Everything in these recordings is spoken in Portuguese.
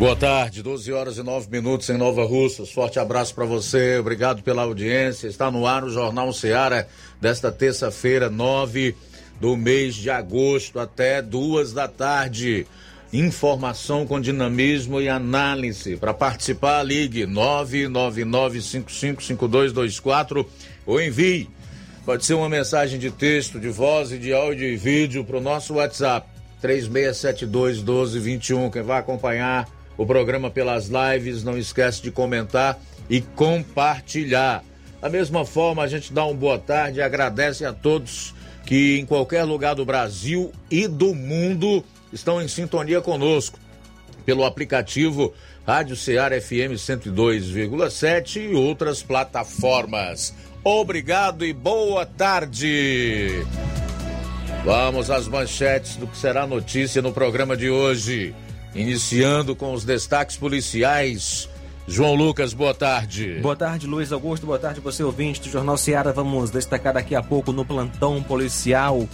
Boa tarde, 12 horas e 9 minutos em Nova Russas. Forte abraço para você, obrigado pela audiência. Está no ar o Jornal Seara desta terça-feira, 9 do mês de agosto, até duas da tarde. Informação com dinamismo e análise. Para participar, ligue 999555224 ou envie. Pode ser uma mensagem de texto, de voz e de áudio e vídeo para o nosso WhatsApp 3672 1221. Quem vai acompanhar o programa pelas lives. Não esquece de comentar e compartilhar. Da mesma forma, a gente dá uma boa tarde e agradece a todos que em qualquer lugar do Brasil e do mundo estão em sintonia conosco pelo aplicativo Rádio Ceará FM 102,7 e outras plataformas. Obrigado e boa tarde. Vamos às manchetes do que será notícia no programa de hoje. Iniciando com os destaques policiais. João Lucas, boa tarde. Boa tarde, Luiz Augusto. Boa tarde, você ouvinte do Jornal Seara. Vamos destacar daqui a pouco no plantão policial.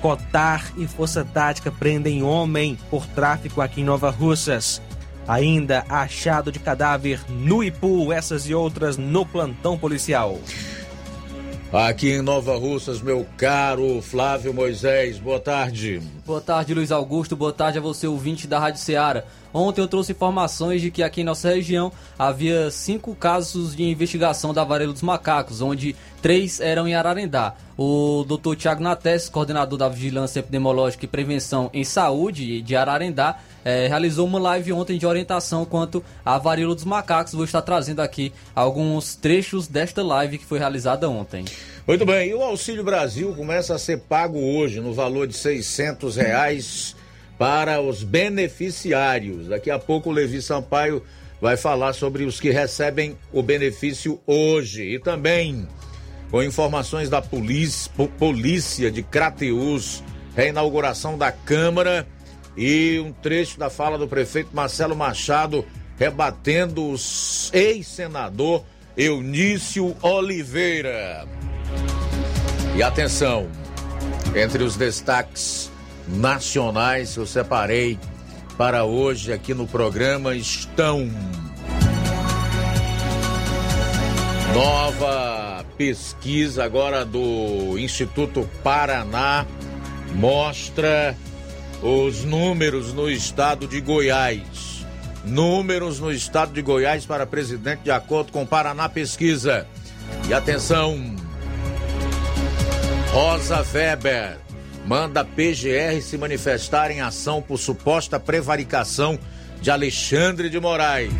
Cotar e Força Tática prendem homem por tráfico aqui em Nova Russas. Ainda achado de cadáver no Ipu, essas e outras no plantão policial. Aqui em Nova Russas, meu caro Flávio Moisés, boa tarde. Boa tarde, Luiz Augusto. Boa tarde a você, ouvinte da Rádio Ceará. Ontem eu trouxe informações de que aqui em nossa região havia cinco casos de investigação da varíola dos macacos, onde três eram em Ararendá. O Dr. Tiago Nates, coordenador da Vigilância Epidemiológica e Prevenção em Saúde de Ararendá, eh, realizou uma live ontem de orientação quanto à varíola dos macacos. Vou estar trazendo aqui alguns trechos desta live que foi realizada ontem. Muito bem, e o Auxílio Brasil começa a ser pago hoje no valor de 600 reais para os beneficiários. Daqui a pouco o Levi Sampaio vai falar sobre os que recebem o benefício hoje. E também com informações da polícia, polícia de Crateus, reinauguração da Câmara e um trecho da fala do prefeito Marcelo Machado rebatendo o ex-senador Eunício Oliveira. E atenção, entre os destaques nacionais que eu separei para hoje aqui no programa estão nova pesquisa agora do Instituto Paraná mostra os números no estado de Goiás. Números no estado de Goiás para presidente de acordo com Paraná Pesquisa. E atenção, Rosa Weber manda PGR se manifestar em ação por suposta prevaricação de Alexandre de Moraes.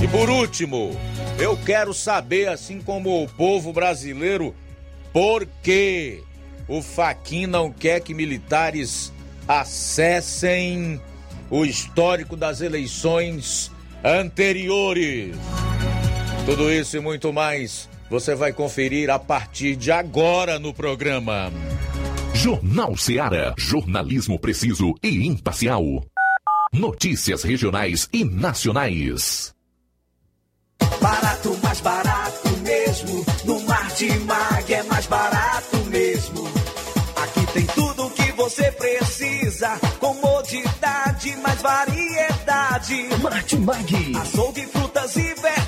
E por último, eu quero saber, assim como o povo brasileiro, por que o Faquin não quer que militares acessem o histórico das eleições anteriores. Tudo isso e muito mais você vai conferir a partir de agora no programa. Jornal Ceará, jornalismo preciso e imparcial. Notícias regionais e nacionais. Barato, mais barato mesmo. No Martimag é mais barato mesmo. Aqui tem tudo o que você precisa. Comodidade, mais variedade. Martimag. Açougue, frutas e verduras.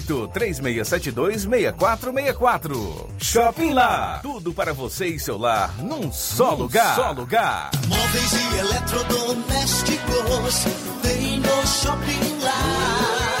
3672 6464. Shopping Lá. Tudo para você e seu lar num só num lugar. Só lugar. Móveis e eletrodomésticos tem no Shopping Lá.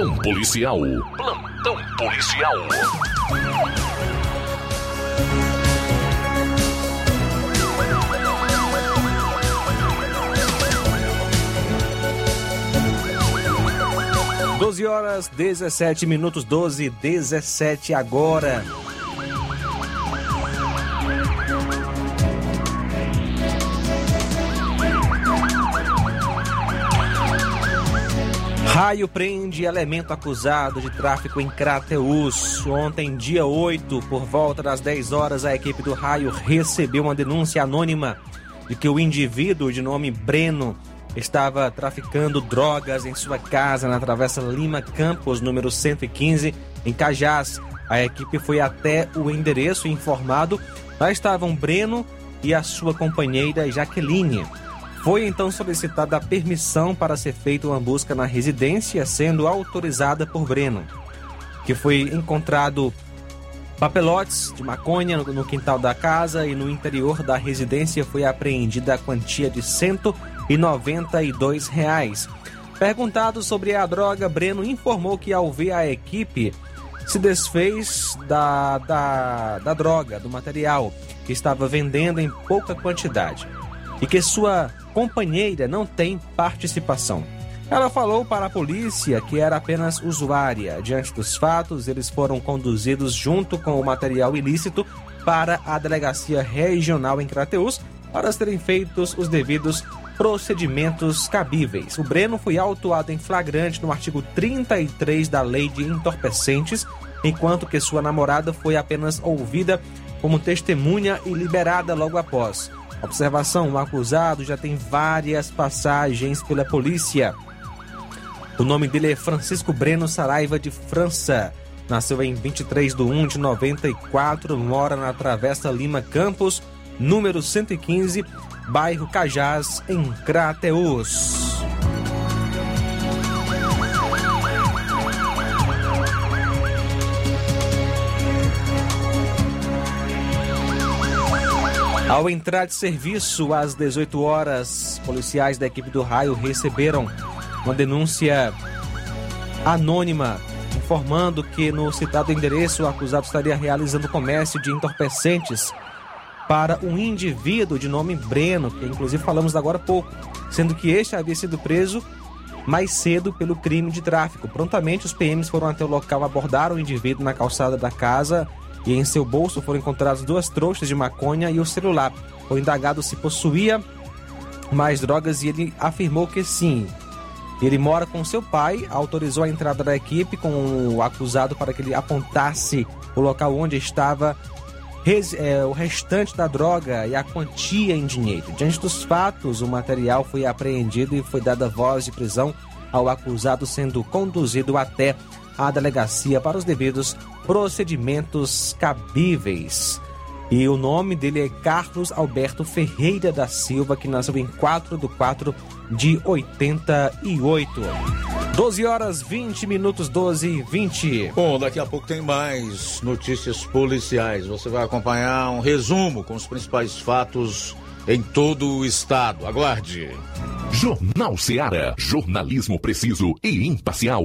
Plantão policial. Plantão policial. Doze horas, 17 minutos, 12, 17 agora. Raio prende elemento acusado de tráfico em Crateus. Ontem, dia 8, por volta das 10 horas, a equipe do Raio recebeu uma denúncia anônima de que o indivíduo de nome Breno estava traficando drogas em sua casa na Travessa Lima Campos, número 115, em Cajás. A equipe foi até o endereço informado. Lá estavam Breno e a sua companheira Jaqueline. Foi então solicitada a permissão para ser feita uma busca na residência, sendo autorizada por Breno, que foi encontrado papelotes de maconha no quintal da casa e no interior da residência foi apreendida a quantia de 192 reais. Perguntado sobre a droga, Breno informou que ao ver a equipe se desfez da, da, da droga, do material que estava vendendo em pouca quantidade e que sua companheira não tem participação. Ela falou para a polícia que era apenas usuária. Diante dos fatos, eles foram conduzidos junto com o material ilícito para a delegacia regional em Crateus para serem feitos os devidos procedimentos cabíveis. O Breno foi autuado em flagrante no artigo 33 da Lei de Entorpecentes enquanto que sua namorada foi apenas ouvida como testemunha e liberada logo após. Observação: o acusado já tem várias passagens pela polícia. O nome dele é Francisco Breno Saraiva de França. Nasceu em 23 de 1 de 94, mora na Travessa Lima Campos, número 115, bairro Cajás, em Crateus. Ao entrar de serviço às 18 horas, policiais da equipe do raio receberam uma denúncia anônima informando que no citado endereço o acusado estaria realizando comércio de entorpecentes para um indivíduo de nome Breno, que inclusive falamos agora há pouco, sendo que este havia sido preso mais cedo pelo crime de tráfico. Prontamente os PMs foram até o local, abordaram o indivíduo na calçada da casa e em seu bolso foram encontradas duas trouxas de maconha e o celular. O indagado se possuía mais drogas e ele afirmou que sim. Ele mora com seu pai, autorizou a entrada da equipe com o acusado para que ele apontasse o local onde estava é, o restante da droga e a quantia em dinheiro. Diante dos fatos, o material foi apreendido e foi dada voz de prisão ao acusado, sendo conduzido até a delegacia para os devidos procedimentos cabíveis. E o nome dele é Carlos Alberto Ferreira da Silva, que nasceu em 4 de 4 de 88. 12 horas 20 minutos, 12 e 20. Bom, daqui a pouco tem mais notícias policiais. Você vai acompanhar um resumo com os principais fatos em todo o estado. Aguarde. Jornal Seara. Jornalismo preciso e imparcial.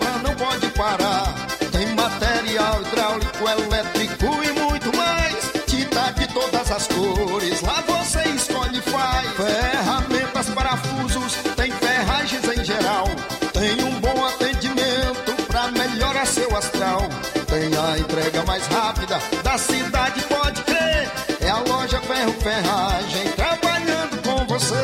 da cidade, pode crer. É a loja Ferro Ferragem trabalhando com você.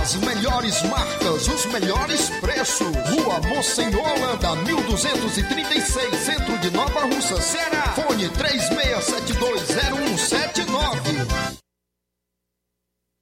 As melhores marcas, os melhores preços. Rua Mocenola, Holanda, 1236, centro de Nova Russa, Ceará. Fone 36720179.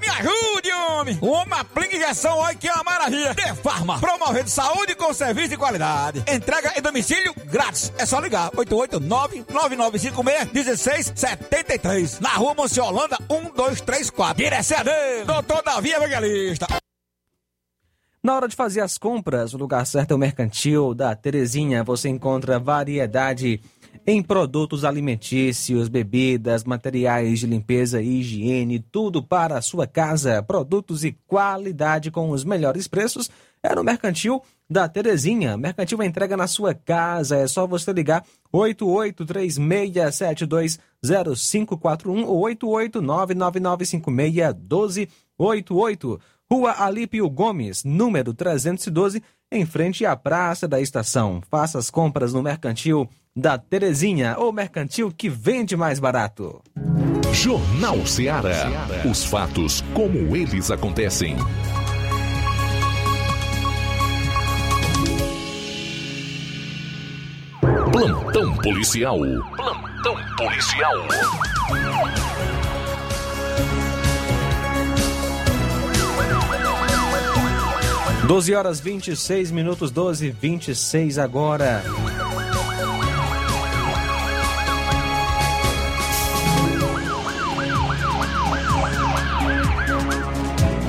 me ajude, homem. Uma aplica injeção, olha que é uma maravilha. De Farma, promovendo saúde com serviço de qualidade. Entrega em domicílio grátis. É só ligar, 889-9956-1673. Na rua Monsiolanda, 1234. Direção dele, doutor Davi Evangelista. Na hora de fazer as compras, o lugar certo é o Mercantil da Terezinha. Você encontra variedade em produtos alimentícios, bebidas, materiais de limpeza e higiene, tudo para a sua casa. Produtos e qualidade com os melhores preços é no Mercantil da Terezinha. Mercantil entrega na sua casa. É só você ligar 8836720541 ou 88999561288. Rua Alípio Gomes, número 312, em frente à Praça da Estação. Faça as compras no Mercantil da Terezinha, ou mercantil que vende mais barato. Jornal Ceará. Os fatos como eles acontecem. Plantão policial. Plantão policial. 12 horas 26 minutos, 12 26 agora.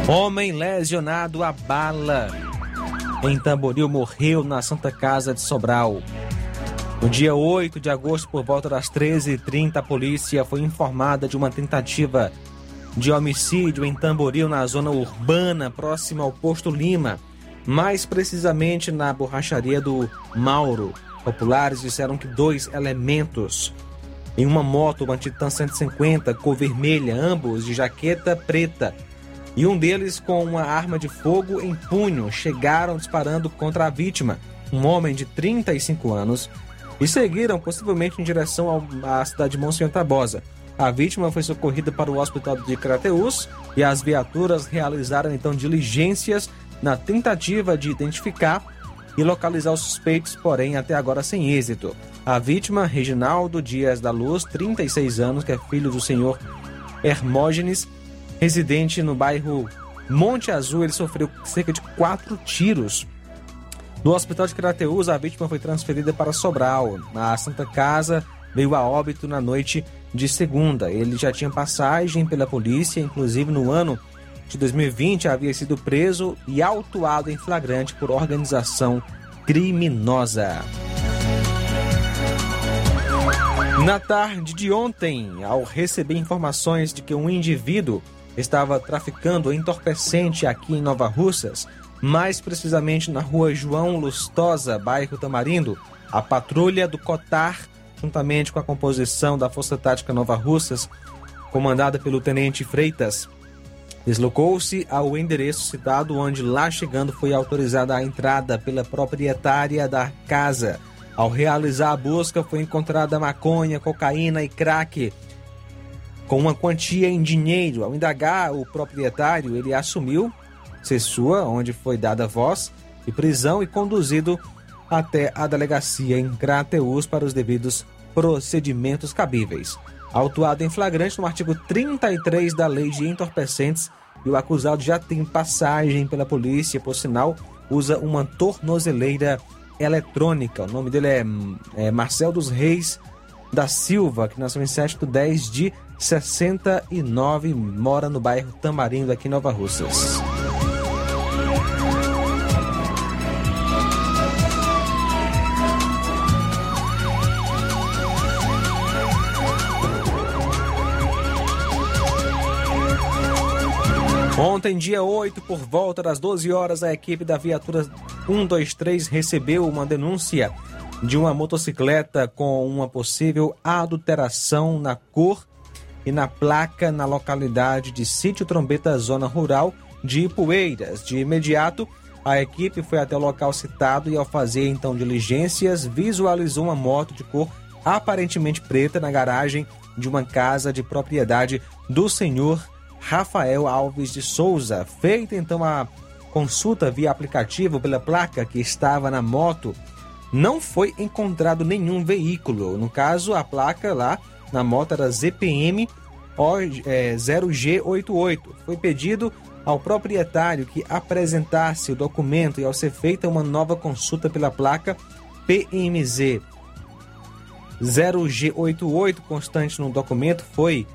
Homem lesionado a bala em Tamboril morreu na Santa Casa de Sobral. No dia 8 de agosto, por volta das 13h30, a polícia foi informada de uma tentativa de homicídio em Tamboril, na zona urbana, próxima ao posto Lima, mais precisamente na borracharia do Mauro. Populares disseram que dois elementos em uma moto, uma Titan 150, cor vermelha, ambos de jaqueta preta, e um deles com uma arma de fogo em punho, chegaram disparando contra a vítima, um homem de 35 anos, e seguiram possivelmente em direção ao- à cidade de Monsenhor Tabosa. A vítima foi socorrida para o hospital de Crateús e as viaturas realizaram então diligências na tentativa de identificar e localizar os suspeitos, porém até agora sem êxito. A vítima, Reginaldo Dias da Luz, 36 anos, que é filho do senhor Hermógenes, residente no bairro Monte Azul, ele sofreu cerca de quatro tiros. No hospital de Crateús, a vítima foi transferida para Sobral. Na Santa Casa, veio a óbito na noite de segunda. Ele já tinha passagem pela polícia, inclusive no ano de 2020 havia sido preso e autuado em flagrante por organização criminosa. Na tarde de ontem, ao receber informações de que um indivíduo estava traficando entorpecente aqui em Nova Russas, mais precisamente na rua João Lustosa, bairro Tamarindo, a patrulha do Cotar, juntamente com a composição da Força Tática Nova Russas, comandada pelo Tenente Freitas, deslocou-se ao endereço citado, onde lá chegando foi autorizada a entrada pela proprietária da casa. Ao realizar a busca, foi encontrada maconha, cocaína e crack com uma quantia em dinheiro. Ao indagar o proprietário, ele assumiu ser sua, onde foi dada voz e prisão e conduzido até a delegacia em Crateus para os devidos procedimentos cabíveis. autuado em flagrante no artigo 33 da Lei de Entorpecentes e o acusado já tem passagem pela polícia, por sinal, usa uma tornozeleira eletrônica. O nome dele é, é Marcel dos Reis da Silva, que nasceu em 7 de 10 de 69, mora no bairro Tamarindo, aqui em Nova Russas. Ontem, dia 8, por volta das 12 horas, a equipe da viatura 123 recebeu uma denúncia de uma motocicleta com uma possível adulteração na cor e na placa na localidade de Sítio Trombeta, zona rural de Ipueiras. De imediato, a equipe foi até o local citado e, ao fazer então diligências, visualizou uma moto de cor aparentemente preta na garagem de uma casa de propriedade do senhor Rafael Alves de Souza. Feita então a consulta via aplicativo pela placa que estava na moto, não foi encontrado nenhum veículo. No caso, a placa lá na moto era ZPM 0G88. Foi pedido ao proprietário que apresentasse o documento e ao ser feita uma nova consulta pela placa PMZ 0G88 constante no documento foi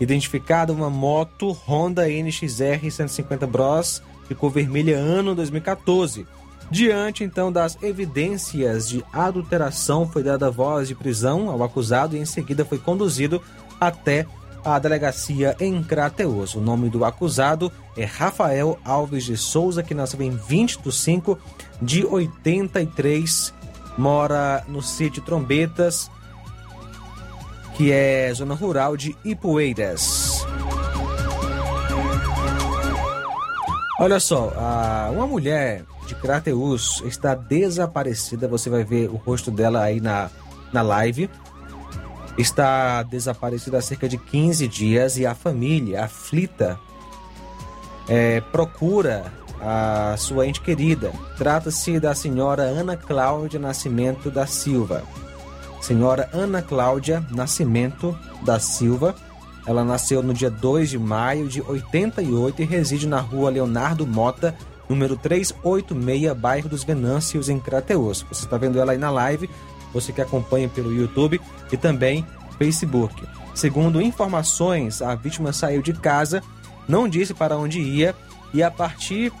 identificada uma moto Honda NXR 150 Bros de cor vermelha ano 2014. Diante então das evidências de adulteração, foi dada voz de prisão ao acusado e em seguida foi conduzido até a delegacia em Crateus. O nome do acusado é Rafael Alves de Souza, que nasceu em 20 de 5 de 83, mora no sítio Trombetas, que é zona rural de Ipueiras. Olha só, uma mulher de Crateus está desaparecida. Você vai ver o rosto dela aí na, na live. Está desaparecida há cerca de 15 dias e a família, aflita, é, procura a sua ente querida. Trata-se da senhora Ana Cláudia Nascimento da Silva senhora Ana Cláudia Nascimento da Silva. Ela nasceu no dia 2 de maio de 88 e reside na rua Leonardo Mota, número 386, bairro dos Venâncios, em Crateus. Você está vendo ela aí na live, você que acompanha pelo YouTube e também Facebook. Segundo informações, a vítima saiu de casa, não disse para onde ia e a partir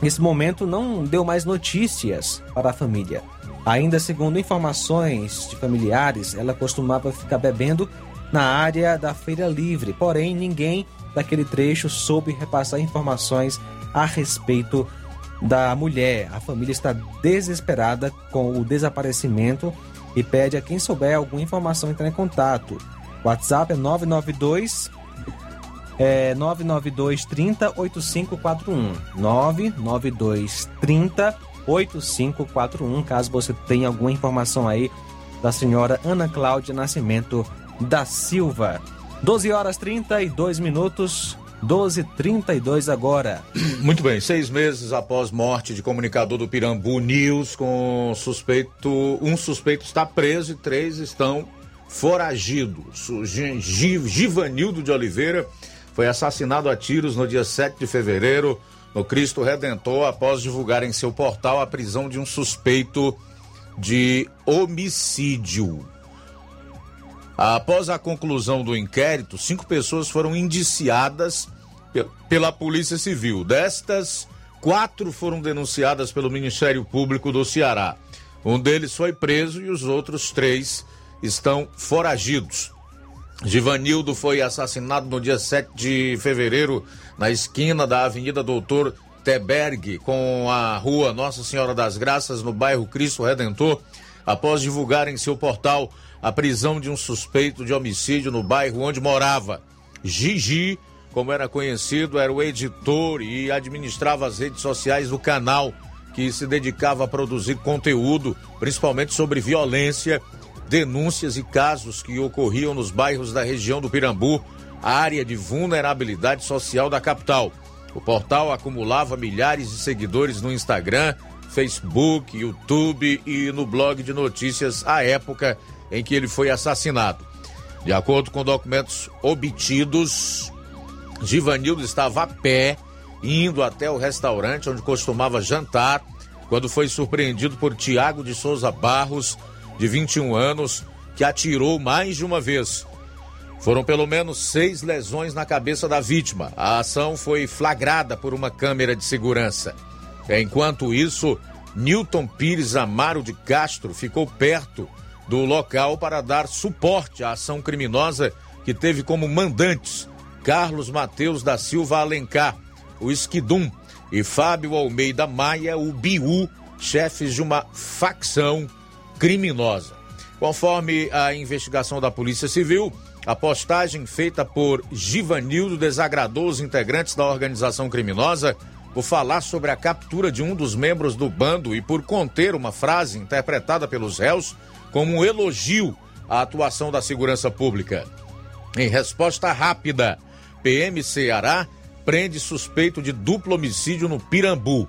desse momento não deu mais notícias para a família. Ainda segundo informações de familiares, ela costumava ficar bebendo na área da Feira Livre, porém ninguém daquele trecho soube repassar informações a respeito da mulher. A família está desesperada com o desaparecimento e pede a quem souber alguma informação entrar em contato. WhatsApp é 992 é 992 30 8541 992 30 8541, caso você tenha alguma informação aí da senhora Ana Cláudia Nascimento da Silva. 12 horas 32 minutos. 12:32 agora. Muito bem, seis meses após morte de comunicador do Pirambu News, com suspeito, um suspeito está preso e três estão foragidos. O Givanildo de Oliveira foi assassinado a tiros no dia 7 de fevereiro no Cristo Redentor após divulgar em seu portal a prisão de um suspeito de homicídio. Após a conclusão do inquérito, cinco pessoas foram indiciadas pela Polícia Civil. Destas, quatro foram denunciadas pelo Ministério Público do Ceará. Um deles foi preso e os outros três estão foragidos. Givanildo foi assassinado no dia 7 de fevereiro na esquina da Avenida Doutor Teberg com a rua Nossa Senhora das Graças, no bairro Cristo Redentor, após divulgar em seu portal a prisão de um suspeito de homicídio no bairro onde morava. Gigi, como era conhecido, era o editor e administrava as redes sociais do canal, que se dedicava a produzir conteúdo, principalmente sobre violência, denúncias e casos que ocorriam nos bairros da região do Pirambu, área de vulnerabilidade social da capital. O portal acumulava milhares de seguidores no Instagram, Facebook, YouTube e no blog de notícias à época em que ele foi assassinado. De acordo com documentos obtidos, Givanildo estava a pé, indo até o restaurante onde costumava jantar, quando foi surpreendido por Tiago de Souza Barros, de 21 anos, que atirou mais de uma vez. Foram pelo menos seis lesões na cabeça da vítima. A ação foi flagrada por uma câmera de segurança. Enquanto isso, Newton Pires Amaro de Castro ficou perto do local para dar suporte à ação criminosa que teve como mandantes Carlos Mateus da Silva Alencar, o Esquidum, e Fábio Almeida Maia, o Biú, chefes de uma facção criminosa. Conforme a investigação da Polícia Civil, a postagem feita por Givanildo desagradou os integrantes da organização criminosa por falar sobre a captura de um dos membros do bando e por conter uma frase interpretada pelos réus como um elogio à atuação da segurança pública. Em resposta rápida, PM Ceará prende suspeito de duplo homicídio no Pirambu.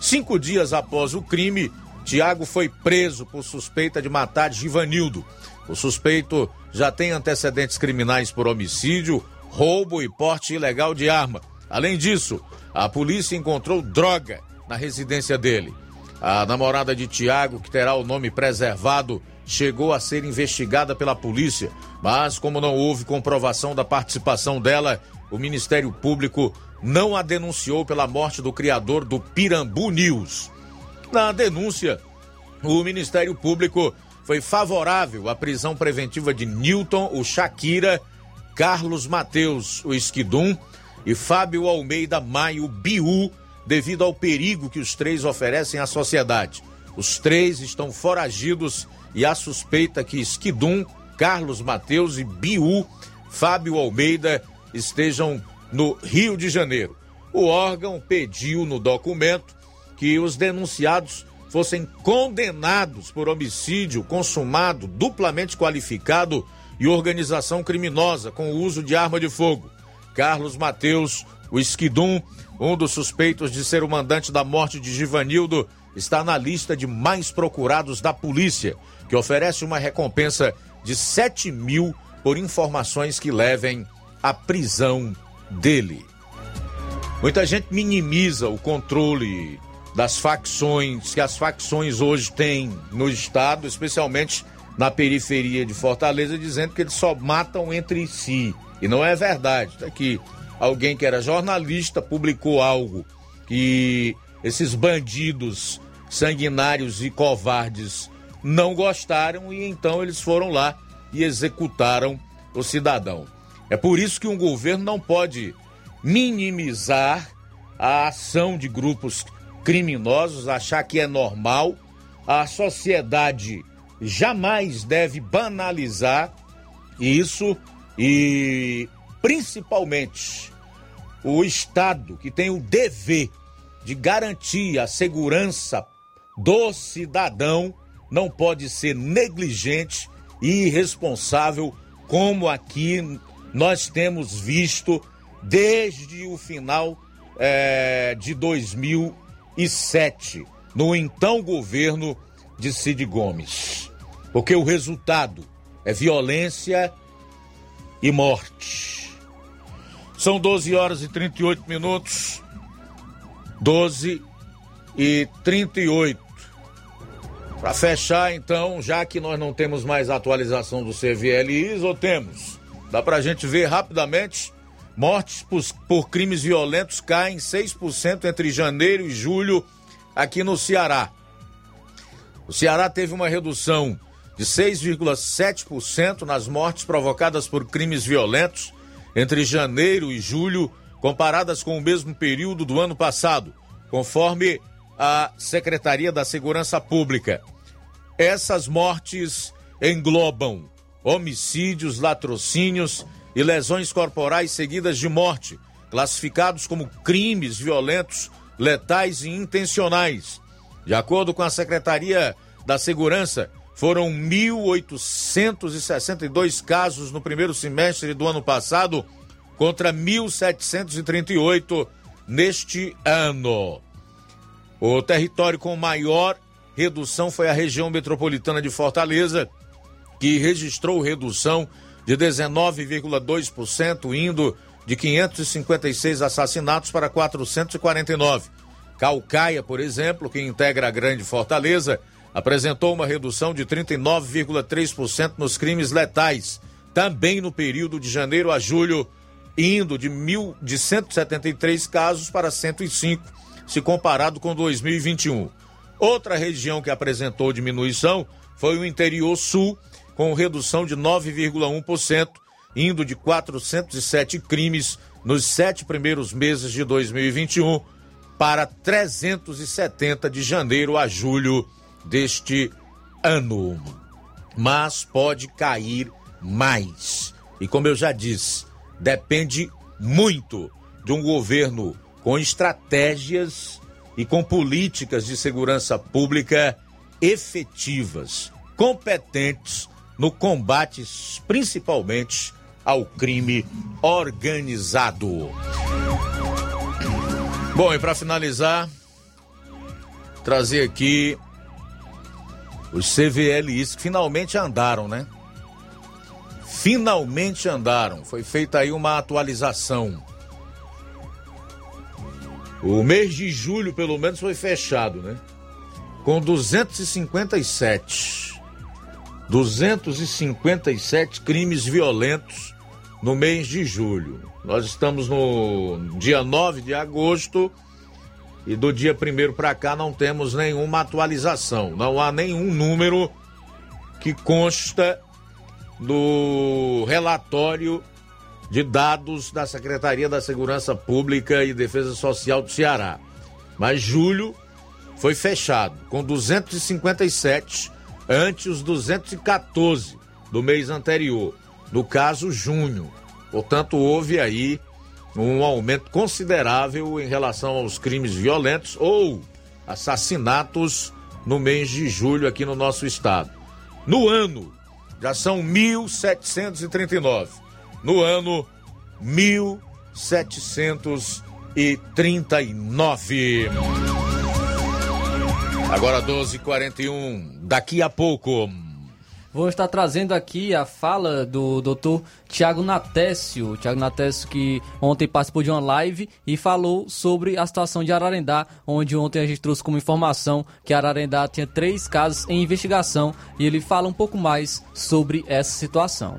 Cinco dias após o crime, Tiago foi preso por suspeita de matar Givanildo. O suspeito já tem antecedentes criminais por homicídio, roubo e porte ilegal de arma. Além disso, a polícia encontrou droga na residência dele. A namorada de Tiago, que terá o nome preservado, chegou a ser investigada pela polícia, mas como não houve comprovação da participação dela, o Ministério Público não a denunciou pela morte do criador do Pirambu News. Na denúncia, o Ministério Público foi favorável à prisão preventiva de Newton, o Shakira, Carlos Mateus, o Esquidum e Fábio Almeida Maio Biú, devido ao perigo que os três oferecem à sociedade. Os três estão foragidos e há suspeita que Esquidum, Carlos Mateus e Biú, Fábio Almeida, estejam no Rio de Janeiro. O órgão pediu no documento que os denunciados fossem condenados por homicídio consumado, duplamente qualificado e organização criminosa com o uso de arma de fogo. Carlos Mateus, o Esquidum, um dos suspeitos de ser o mandante da morte de Givanildo, está na lista de mais procurados da polícia, que oferece uma recompensa de 7 mil por informações que levem à prisão dele. Muita gente minimiza o controle das facções que as facções hoje têm no estado, especialmente na periferia de Fortaleza, dizendo que eles só matam entre si. E não é verdade. Tá aqui alguém que era jornalista publicou algo que esses bandidos sanguinários e covardes não gostaram e então eles foram lá e executaram o cidadão. É por isso que um governo não pode minimizar a ação de grupos criminosos, achar que é normal. A sociedade jamais deve banalizar isso e, principalmente, o Estado, que tem o dever de garantir a segurança do cidadão, não pode ser negligente e irresponsável, como aqui nós temos visto desde o final é, de 2000 2007, no então governo de Cid Gomes. Porque o resultado é violência e morte. São 12 horas e 38 minutos. 12 e 38. Para fechar, então, já que nós não temos mais atualização do CVLIs, ou temos? Dá para a gente ver rapidamente Mortes por, por crimes violentos caem 6% entre janeiro e julho aqui no Ceará. O Ceará teve uma redução de 6,7% nas mortes provocadas por crimes violentos entre janeiro e julho, comparadas com o mesmo período do ano passado, conforme a Secretaria da Segurança Pública. Essas mortes englobam homicídios, latrocínios e lesões corporais seguidas de morte, classificados como crimes violentos, letais e intencionais. De acordo com a Secretaria da Segurança, foram 1.862 casos no primeiro semestre do ano passado, contra 1.738 neste ano. O território com maior redução foi a região metropolitana de Fortaleza, que registrou redução de 19,2%, indo de 556 assassinatos para 449. Calcaia, por exemplo, que integra a Grande Fortaleza, apresentou uma redução de 39,3% nos crimes letais, também no período de janeiro a julho, indo de, mil, de 173 casos para 105, se comparado com 2021. Outra região que apresentou diminuição foi o interior sul, com redução de 9,1%, indo de 407 crimes nos sete primeiros meses de 2021 para 370 de janeiro a julho deste ano. Mas pode cair mais. E como eu já disse, depende muito de um governo com estratégias e com políticas de segurança pública efetivas, competentes no combate principalmente ao crime organizado. Bom, e para finalizar, trazer aqui os CVLIs que finalmente andaram, né? Finalmente andaram. Foi feita aí uma atualização. O mês de julho, pelo menos, foi fechado, né? Com 257. 257 crimes violentos no mês de julho. Nós estamos no dia 9 de agosto e do dia 1 para cá não temos nenhuma atualização. Não há nenhum número que consta no relatório de dados da Secretaria da Segurança Pública e Defesa Social do Ceará. Mas julho foi fechado com 257 ante os 214 do mês anterior, no caso junho. Portanto, houve aí um aumento considerável em relação aos crimes violentos ou assassinatos no mês de julho aqui no nosso estado. No ano, já são 1.739. No ano, 1.739. Agora 12h41. Daqui a pouco. Vou estar trazendo aqui a fala do doutor Tiago Natécio. Tiago Natécio que ontem participou de uma live e falou sobre a situação de Ararendá, onde ontem a gente trouxe como informação que Ararendá tinha três casos em investigação e ele fala um pouco mais sobre essa situação.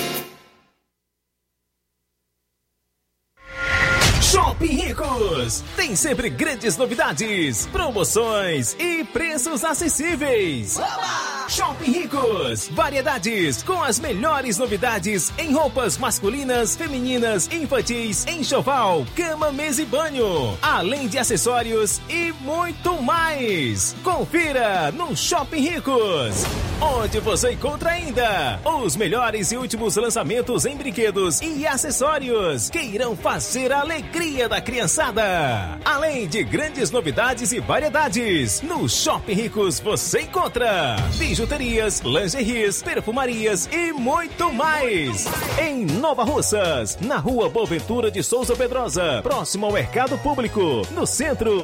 Shopping Ricos! Tem sempre grandes novidades, promoções e preços acessíveis. Oba! Shopping Ricos. Variedades com as melhores novidades em roupas masculinas, femininas, infantis, enxoval, cama, mesa e banho. Além de acessórios e muito mais. Confira no Shopping Ricos. Onde você encontra ainda os melhores e últimos lançamentos em brinquedos e acessórios que irão fazer a alegria da criançada. Além de grandes novidades e variedades, no Shopping Ricos você encontra bijuterias, lingeries, perfumarias e muito mais. Em Nova Russas, na rua Boaventura de Souza Pedrosa, próximo ao Mercado Público, no centro.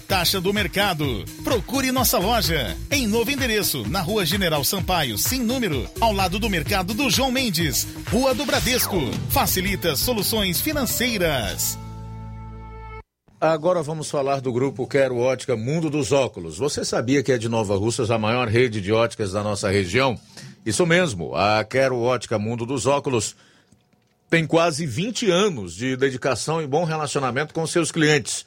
taxa do mercado. Procure nossa loja em novo endereço, na Rua General Sampaio, sem número, ao lado do mercado do João Mendes, Rua do Bradesco. Facilita soluções financeiras. Agora vamos falar do grupo Quero Ótica Mundo dos Óculos. Você sabia que é de Nova Russas a maior rede de óticas da nossa região? Isso mesmo, a Quero Ótica Mundo dos Óculos tem quase 20 anos de dedicação e bom relacionamento com seus clientes.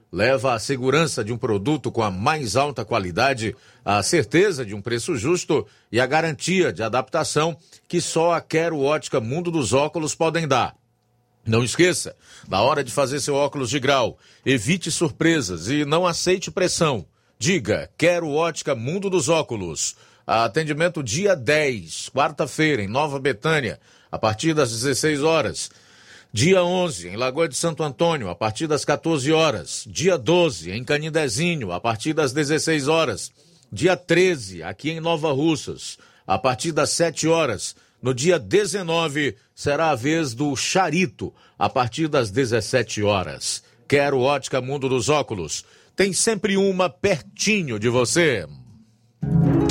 leva a segurança de um produto com a mais alta qualidade, a certeza de um preço justo e a garantia de adaptação que só a Quero Ótica Mundo dos Óculos podem dar. Não esqueça, na hora de fazer seu óculos de grau, evite surpresas e não aceite pressão. Diga, quero ótica Mundo dos Óculos. Atendimento dia 10, quarta-feira, em Nova Betânia, a partir das 16 horas. Dia 11, em Lagoa de Santo Antônio, a partir das 14 horas. Dia 12, em Canindezinho, a partir das 16 horas. Dia 13, aqui em Nova Russas, a partir das 7 horas. No dia 19, será a vez do Charito, a partir das 17 horas. Quero Ótica Mundo dos Óculos. Tem sempre uma pertinho de você.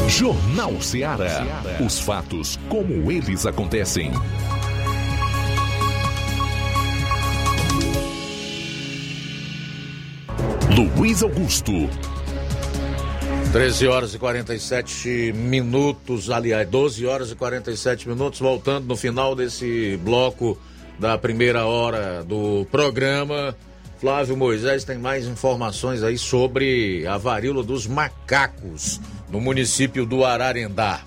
Jornal Ceará. Os fatos como eles acontecem. Luiz Augusto. 13 horas e 47 minutos, aliás, 12 horas e 47 minutos, voltando no final desse bloco da primeira hora do programa. Flávio Moisés tem mais informações aí sobre a varíola dos macacos no município do Ararendá.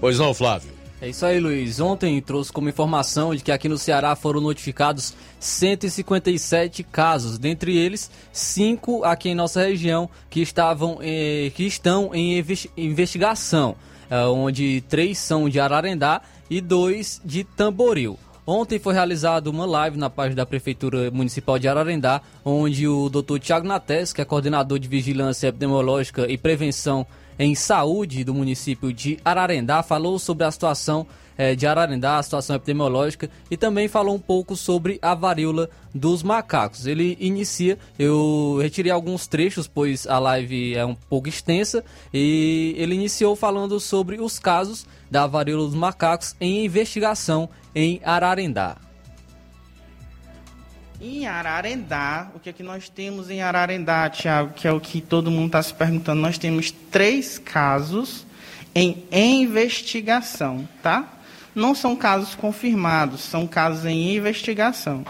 Pois não, Flávio? É isso aí, Luiz. Ontem trouxe como informação de que aqui no Ceará foram notificados 157 casos, dentre eles cinco aqui em nossa região que estavam eh, que estão em investigação, eh, onde três são de Ararendá e dois de Tamboril. Ontem foi realizada uma live na página da Prefeitura Municipal de Ararendá, onde o Dr. Tiago Nates, que é coordenador de Vigilância Epidemiológica e Prevenção em Saúde do município de Ararendá, falou sobre a situação eh, de Ararendá, a situação epidemiológica e também falou um pouco sobre a varíola dos macacos. Ele inicia, eu retirei alguns trechos, pois a live é um pouco extensa, e ele iniciou falando sobre os casos da varíola dos macacos em investigação em Ararendá. Em Ararendá, o que é que nós temos em Ararendá, Tiago, que é o que todo mundo está se perguntando? Nós temos três casos em investigação, tá? Não são casos confirmados, são casos em investigação.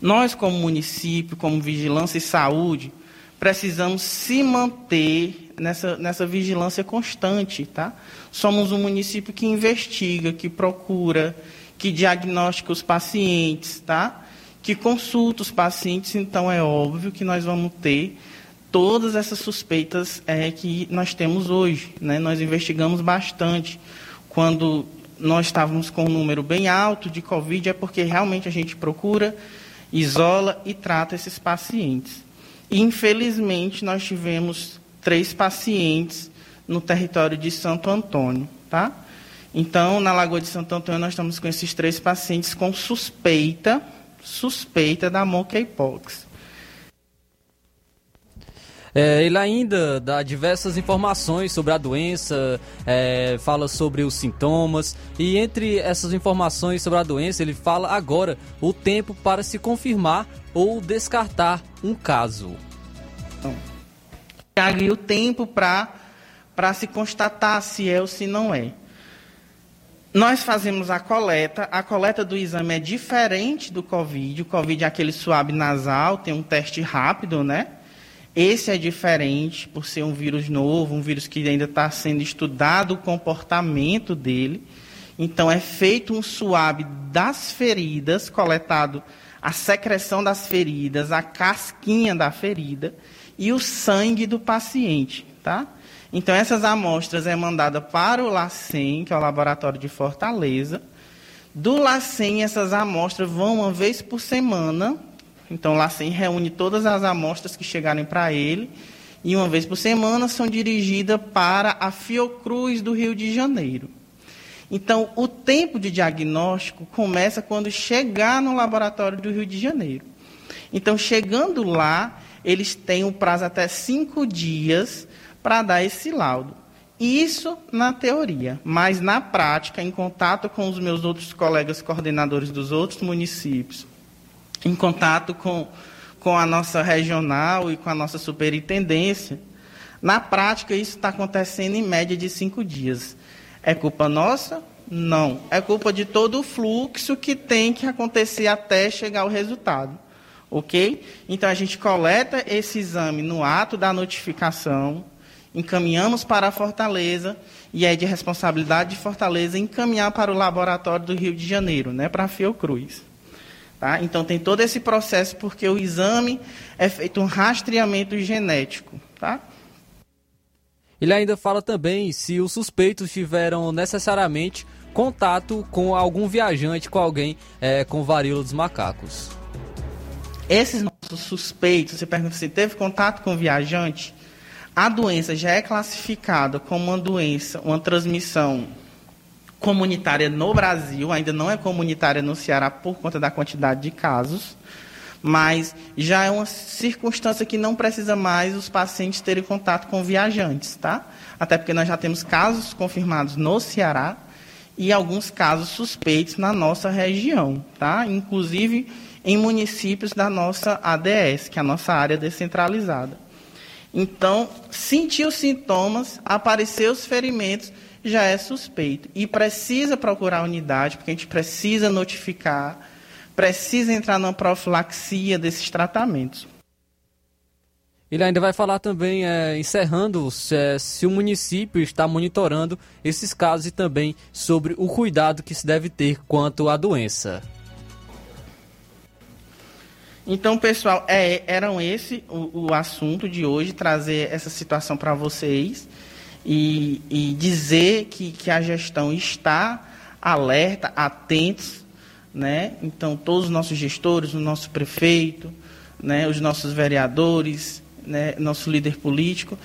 Nós, como município, como vigilância e saúde, precisamos se manter nessa, nessa vigilância constante, tá? Somos um município que investiga, que procura, que diagnostica os pacientes, tá? Que consulta os pacientes, então é óbvio que nós vamos ter todas essas suspeitas é, que nós temos hoje, né? Nós investigamos bastante. Quando nós estávamos com um número bem alto de Covid, é porque realmente a gente procura, isola e trata esses pacientes. Infelizmente, nós tivemos três pacientes no território de Santo Antônio, tá? Então, na Lagoa de Santo Antônio, nós estamos com esses três pacientes com suspeita, suspeita da monkeypox. É, ele ainda dá diversas informações sobre a doença, é, fala sobre os sintomas e entre essas informações sobre a doença ele fala agora o tempo para se confirmar ou descartar um caso. E o tempo para se constatar se é ou se não é. Nós fazemos a coleta. A coleta do exame é diferente do Covid. O Covid é aquele suave nasal, tem um teste rápido, né? Esse é diferente por ser um vírus novo, um vírus que ainda está sendo estudado o comportamento dele. Então é feito um suave das feridas, coletado a secreção das feridas, a casquinha da ferida e o sangue do paciente, tá? Então essas amostras é mandada para o LACEN, que é o laboratório de Fortaleza. Do LACEN essas amostras vão uma vez por semana então, o LACEN reúne todas as amostras que chegarem para ele e, uma vez por semana, são dirigidas para a Fiocruz do Rio de Janeiro. Então, o tempo de diagnóstico começa quando chegar no laboratório do Rio de Janeiro. Então, chegando lá, eles têm um prazo até cinco dias para dar esse laudo. Isso na teoria, mas na prática, em contato com os meus outros colegas coordenadores dos outros municípios, em contato com, com a nossa regional e com a nossa superintendência. Na prática, isso está acontecendo em média de cinco dias. É culpa nossa? Não. É culpa de todo o fluxo que tem que acontecer até chegar o resultado. Ok? Então, a gente coleta esse exame no ato da notificação, encaminhamos para a Fortaleza, e é de responsabilidade de Fortaleza encaminhar para o laboratório do Rio de Janeiro, né, para a Fiocruz. Tá? Então tem todo esse processo porque o exame é feito um rastreamento genético. Tá? Ele ainda fala também se os suspeitos tiveram necessariamente contato com algum viajante, com alguém é, com varíola dos macacos. Esses nossos suspeitos, você pergunta se teve contato com viajante, a doença já é classificada como uma doença, uma transmissão comunitária no Brasil, ainda não é comunitária no Ceará por conta da quantidade de casos, mas já é uma circunstância que não precisa mais os pacientes terem contato com viajantes, tá? Até porque nós já temos casos confirmados no Ceará e alguns casos suspeitos na nossa região, tá? Inclusive em municípios da nossa ADS, que é a nossa área descentralizada. Então, sentiu sintomas, apareceu os ferimentos, já é suspeito. E precisa procurar a unidade, porque a gente precisa notificar, precisa entrar na profilaxia desses tratamentos. Ele ainda vai falar também, é, encerrando, se, é, se, o município está monitorando esses casos e também sobre o cuidado que se deve ter quanto à doença. Então, pessoal, é, eram esse o, o assunto de hoje, trazer essa situação para vocês e, e dizer que, que a gestão está alerta, atentos, né? Então todos os nossos gestores, o nosso prefeito, né, os nossos vereadores, né, nosso líder político,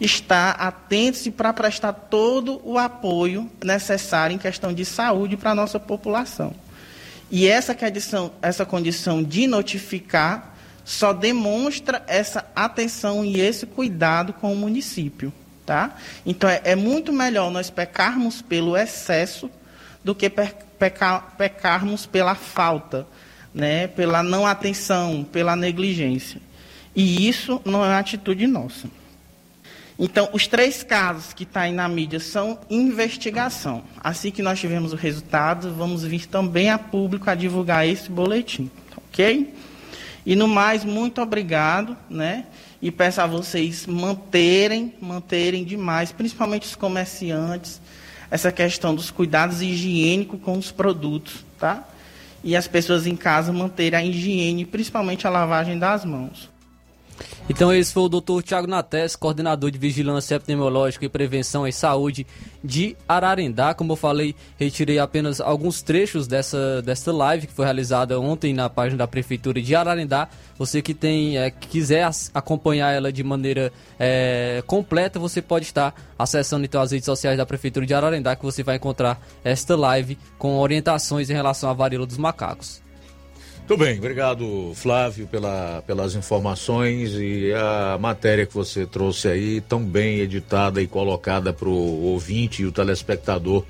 está atentos e para prestar todo o apoio necessário em questão de saúde para a nossa população. E essa condição, essa condição de notificar só demonstra essa atenção e esse cuidado com o município. Tá? Então é, é muito melhor nós pecarmos pelo excesso do que pecar, pecarmos pela falta. né, pela não atenção, pela negligência. E isso não é atitude nossa. Então, os três casos que estão tá aí na mídia são investigação. Assim que nós tivermos o resultado, vamos vir também a público a divulgar esse boletim, ok? E no mais, muito obrigado, né? E peço a vocês manterem, manterem demais, principalmente os comerciantes, essa questão dos cuidados higiênicos com os produtos, tá? E as pessoas em casa manterem a higiene, principalmente a lavagem das mãos. Então esse foi o Dr. Tiago Nates, coordenador de Vigilância Epidemiológica e Prevenção em Saúde de Ararendá. Como eu falei, retirei apenas alguns trechos dessa, dessa live que foi realizada ontem na página da Prefeitura de Ararendá. Você que tem é, quiser acompanhar ela de maneira é, completa, você pode estar acessando então as redes sociais da Prefeitura de Ararendá que você vai encontrar esta live com orientações em relação à varíola dos macacos. Muito bem, obrigado Flávio pela, pelas informações e a matéria que você trouxe aí, tão bem editada e colocada para o ouvinte e o telespectador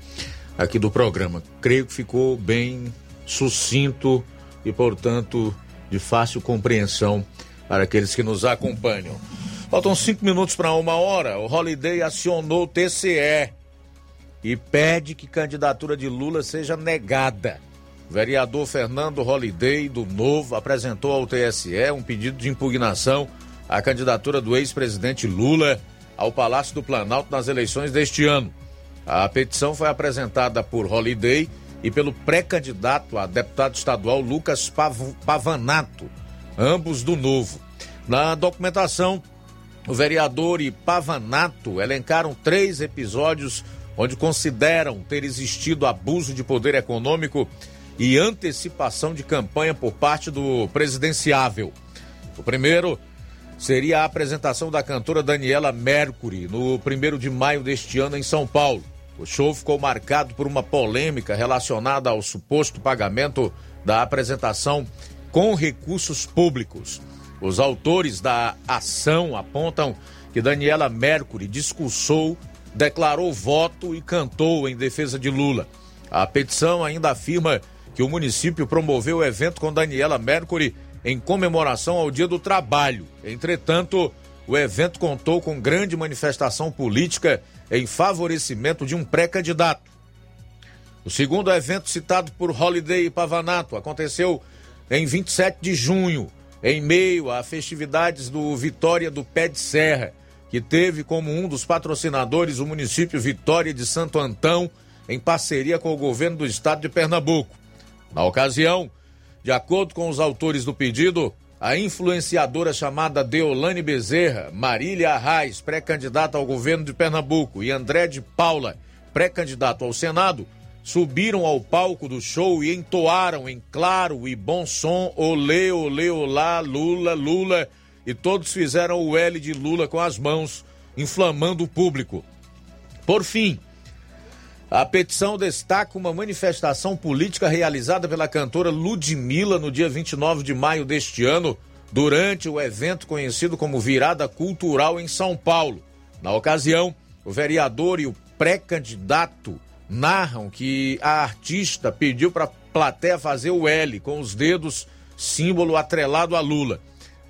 aqui do programa. Creio que ficou bem sucinto e, portanto, de fácil compreensão para aqueles que nos acompanham. Faltam cinco minutos para uma hora. O Holiday acionou o TCE e pede que candidatura de Lula seja negada. Vereador Fernando Holliday, do Novo, apresentou ao TSE um pedido de impugnação à candidatura do ex-presidente Lula ao Palácio do Planalto nas eleições deste ano. A petição foi apresentada por Holliday e pelo pré-candidato a deputado estadual Lucas Pavanato, ambos do Novo. Na documentação, o vereador e Pavanato elencaram três episódios onde consideram ter existido abuso de poder econômico e antecipação de campanha por parte do presidenciável. O primeiro seria a apresentação da cantora Daniela Mercury no 1 de maio deste ano em São Paulo. O show ficou marcado por uma polêmica relacionada ao suposto pagamento da apresentação com recursos públicos. Os autores da ação apontam que Daniela Mercury discursou, declarou voto e cantou em defesa de Lula. A petição ainda afirma que o município promoveu o evento com Daniela Mercury em comemoração ao Dia do Trabalho. Entretanto, o evento contou com grande manifestação política em favorecimento de um pré-candidato. O segundo evento citado por Holiday Pavanato aconteceu em 27 de junho, em meio a festividades do Vitória do Pé de Serra, que teve como um dos patrocinadores o município Vitória de Santo Antão, em parceria com o governo do estado de Pernambuco. Na ocasião, de acordo com os autores do pedido, a influenciadora chamada Deolane Bezerra, Marília Arraes, pré-candidata ao governo de Pernambuco, e André de Paula, pré-candidato ao Senado, subiram ao palco do show e entoaram em claro e bom som olê, olê, olá, Lula, Lula, e todos fizeram o L de Lula com as mãos, inflamando o público. Por fim, a petição destaca uma manifestação política realizada pela cantora Ludmilla no dia 29 de maio deste ano, durante o evento conhecido como Virada Cultural em São Paulo. Na ocasião, o vereador e o pré-candidato narram que a artista pediu para a plateia fazer o L com os dedos, símbolo atrelado a Lula.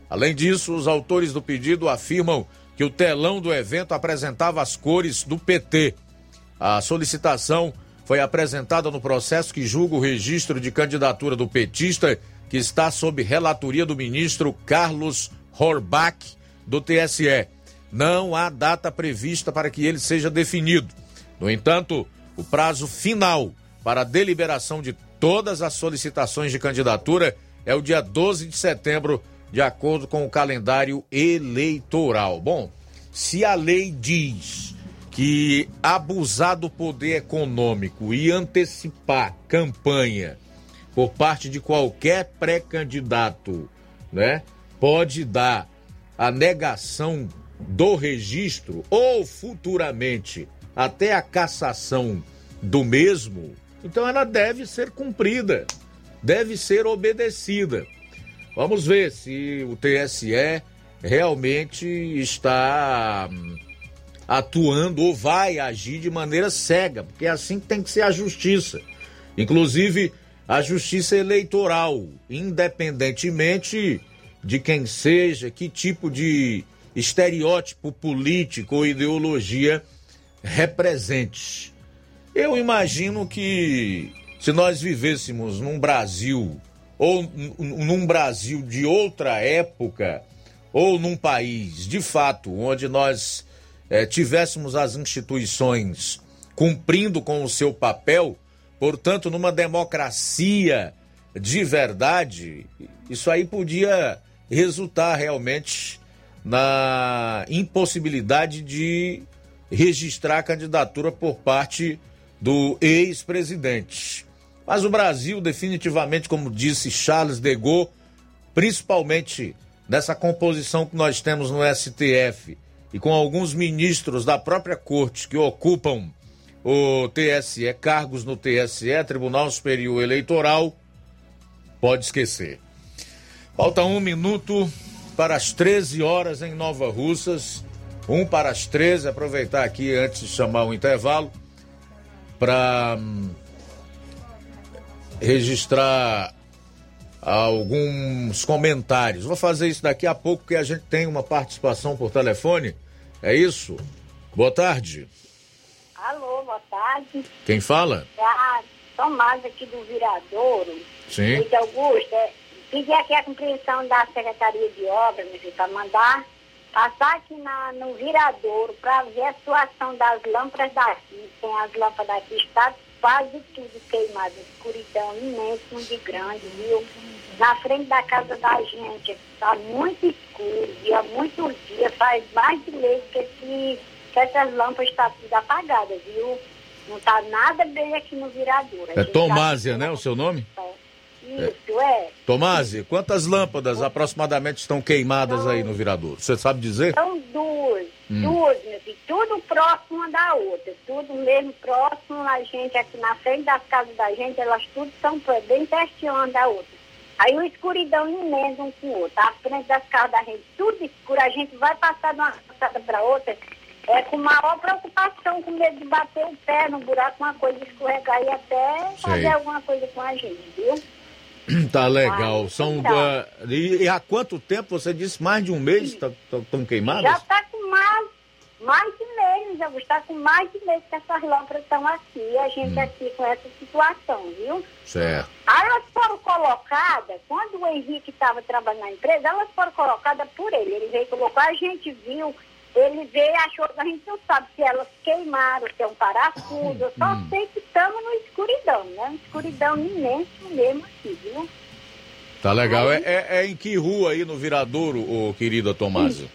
Além disso, os autores do pedido afirmam que o telão do evento apresentava as cores do PT. A solicitação foi apresentada no processo que julga o registro de candidatura do petista, que está sob relatoria do ministro Carlos Horbach, do TSE. Não há data prevista para que ele seja definido. No entanto, o prazo final para a deliberação de todas as solicitações de candidatura é o dia 12 de setembro, de acordo com o calendário eleitoral. Bom, se a lei diz que abusar do poder econômico e antecipar campanha por parte de qualquer pré-candidato, né, pode dar a negação do registro ou futuramente até a cassação do mesmo, então ela deve ser cumprida, deve ser obedecida. Vamos ver se o TSE realmente está hum, atuando ou vai agir de maneira cega, porque é assim que tem que ser a justiça. Inclusive, a justiça eleitoral, independentemente de quem seja, que tipo de estereótipo político ou ideologia represente. Eu imagino que se nós vivêssemos num Brasil ou num Brasil de outra época ou num país de fato onde nós eh, tivéssemos as instituições cumprindo com o seu papel, portanto, numa democracia de verdade, isso aí podia resultar realmente na impossibilidade de registrar a candidatura por parte do ex-presidente. Mas o Brasil, definitivamente, como disse Charles de Gaulle, principalmente nessa composição que nós temos no STF e com alguns ministros da própria corte que ocupam o TSE, cargos no TSE, Tribunal Superior Eleitoral, pode esquecer. Falta um minuto para as 13 horas em Nova Russas. Um para as 13. Aproveitar aqui antes de chamar o intervalo para hum, registrar alguns comentários. Vou fazer isso daqui a pouco, porque a gente tem uma participação por telefone. É isso? Boa tarde. Alô, boa tarde. Quem fala? É a Tomás aqui do Viradouro. Sim. Luiz Augusto. É, pedir aqui a compreensão da Secretaria de Obras, meu filho, para mandar passar aqui na, no Viradouro para ver a situação das lâmpadas daqui. Tem as lâmpadas daqui, está quase tudo queimado, escuridão imenso, de grande, viu? Na frente da casa da gente, está muito escuro, dia, muito dia, faz mais de mês que, esse, que essas lâmpadas estão tudo apagadas, viu? Não está nada bem aqui no Viradouro. A É gente Tomásia, tá- né? O seu nome? Isso, é. Tomásia, quantas lâmpadas aproximadamente estão queimadas aí no Viradouro? Você sabe dizer? São duas, Hum. duas, meu filho, tudo próximo uma da outra, tudo mesmo próximo, a gente aqui na frente das casas da gente, elas tudo são pé- bem pertinho uma da outra. Aí uma escuridão imensa um com o outro, à frente das casas da gente, tudo escuro, a gente vai passar de uma casa para outra, é com maior preocupação, com medo de bater o pé no buraco, uma coisa escorregar e até fazer Sei. alguma coisa com a gente, viu? Tá legal. São. então. ah, e, e há quanto tempo? Você disse mais de um mês estão queimadas? Já está com mais, mais de mês, já está com mais de mês que essas lâmpadas estão aqui, e a gente aqui com essa situação, viu? Certo. Aí elas foram colocadas, quando o Henrique estava trabalhando na empresa, elas foram colocadas por ele. Ele veio colocou, a gente viu, ele veio e achou, a gente não sabe se elas queimaram, se é um parafuso, eu só sei que estamos no escuridão, né? Escuridão imenso mesmo aqui, viu? Tá legal. É, é- é em que rua aí no Viradouro, ô, querida Tomásia?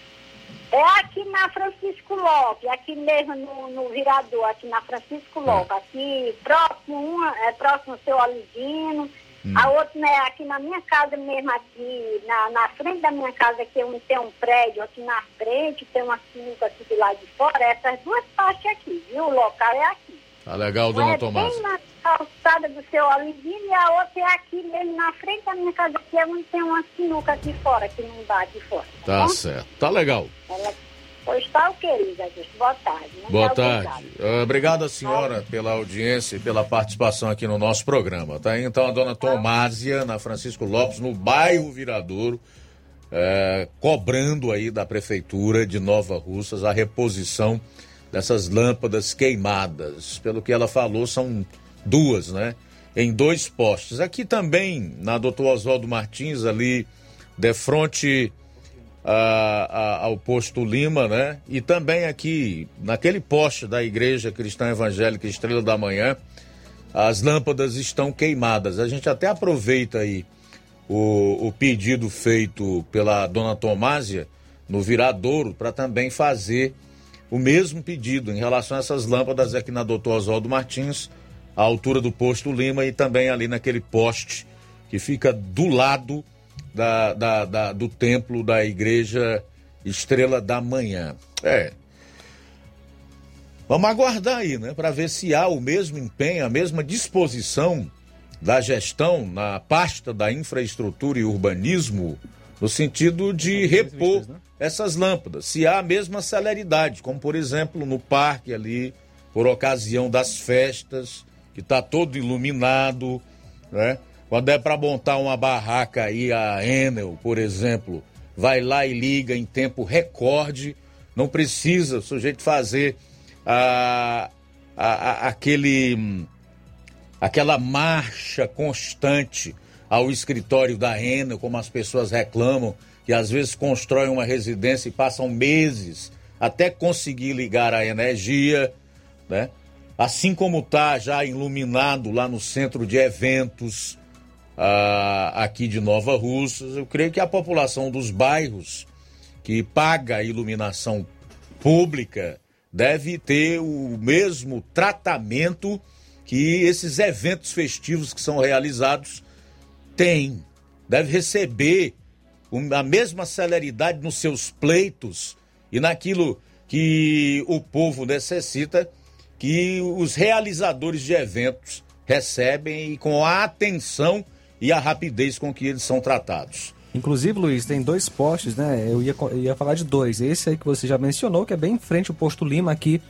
É aqui na Francisco Lopes, aqui mesmo no, no Virador, aqui na Francisco Lopes, aqui próximo, uma, é próximo ao seu Olivino, a outra né, aqui na minha casa mesmo, aqui na, na frente da minha casa, que um, tem um prédio aqui na frente, tem uma sinuca aqui do lado de fora, essas duas partes aqui, viu? O local é aqui. Tá legal, Uma dona é Tomásia. bem na calçada do seu Olivino e a outra é aqui mesmo na frente da minha casa, que é onde tem uma sinuca aqui fora, que não dá aqui fora. Tá bom? certo. Tá legal. Ela... Pois tá, querida. Boa tarde. Muito Boa obrigada. tarde. Ah, Obrigado a senhora pela audiência e pela participação aqui no nosso programa. Tá aí, então a dona Tomásia, na Francisco Lopes, no bairro Viradouro, eh, cobrando aí da prefeitura de Nova Russas a reposição dessas lâmpadas queimadas. Pelo que ela falou, são duas, né? Em dois postes. Aqui também, na doutor Oswaldo Martins, ali de frente ao posto Lima, né? E também aqui, naquele poste da Igreja Cristã Evangélica Estrela da Manhã, as lâmpadas estão queimadas. A gente até aproveita aí o, o pedido feito pela dona Tomásia no Viradouro para também fazer o mesmo pedido em relação a essas lâmpadas aqui na Doutor Oswaldo Martins, à altura do posto Lima e também ali naquele poste que fica do lado da, da- da- do templo da igreja Estrela da Manhã. É. Vamos aguardar aí, né, para ver se há o mesmo empenho, a mesma disposição da gestão na pasta da infraestrutura e urbanismo no sentido de repor essas lâmpadas, se há a mesma celeridade, como por exemplo no parque ali, por ocasião das festas, que está todo iluminado, né? Quando é para montar uma barraca aí, a Enel, por exemplo, vai lá e liga em tempo recorde, não precisa o sujeito fazer a, a, a, aquele, aquela marcha constante ao escritório da Enel, como as pessoas reclamam, que às vezes constroem uma residência e passam meses até conseguir ligar a energia, né? Assim como está já iluminado lá no centro de eventos aqui de Nova Russas, eu creio que a população dos bairros que paga a iluminação pública deve ter o mesmo tratamento que esses eventos festivos que são realizados têm. Deve receber a mesma celeridade nos seus pleitos e naquilo que o povo necessita que os realizadores de eventos recebem e com a atenção e a rapidez com que eles são tratados. Inclusive, Luiz, tem dois postes, né? Eu ia, ia falar de dois. Esse aí que você já mencionou, que é bem em frente ao posto Lima, aqui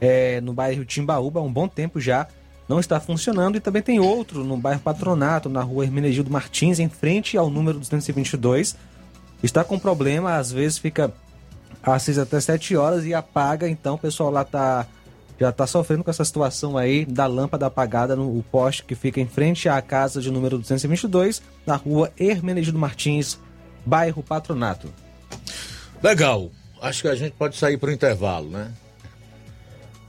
é, no bairro Timbaúba, há um bom tempo já não está funcionando. E também tem outro no bairro Patronato, na rua Hermenegildo Martins, em frente ao número 222. Está com problema, às vezes fica às 6 até 7 horas e apaga, então o pessoal lá está já está sofrendo com essa situação aí da lâmpada apagada no poste que fica em frente à casa de número 222, na rua Hermenegildo Martins, bairro Patronato. Legal. Acho que a gente pode sair para o intervalo, né?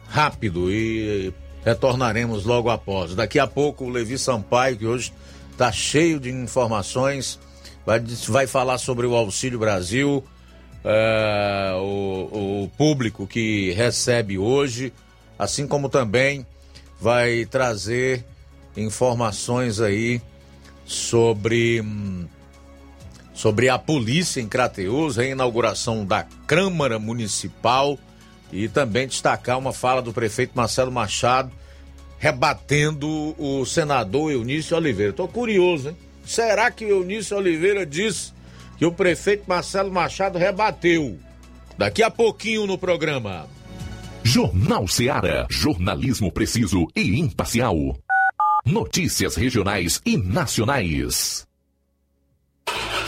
Rápido e retornaremos logo após. Daqui a pouco o Levi Sampaio, que hoje está cheio de informações, vai, vai falar sobre o Auxílio Brasil, é, o, o público que recebe hoje, assim como também vai trazer informações aí sobre sobre a polícia em Crateus, a inauguração da Câmara Municipal e também destacar uma fala do prefeito Marcelo Machado rebatendo o senador Eunício Oliveira. Estou curioso, hein? Será que Eunício Oliveira disse que o prefeito Marcelo Machado rebateu? Daqui a pouquinho no programa. Jornal Seara. Jornalismo preciso e imparcial. Notícias regionais e nacionais.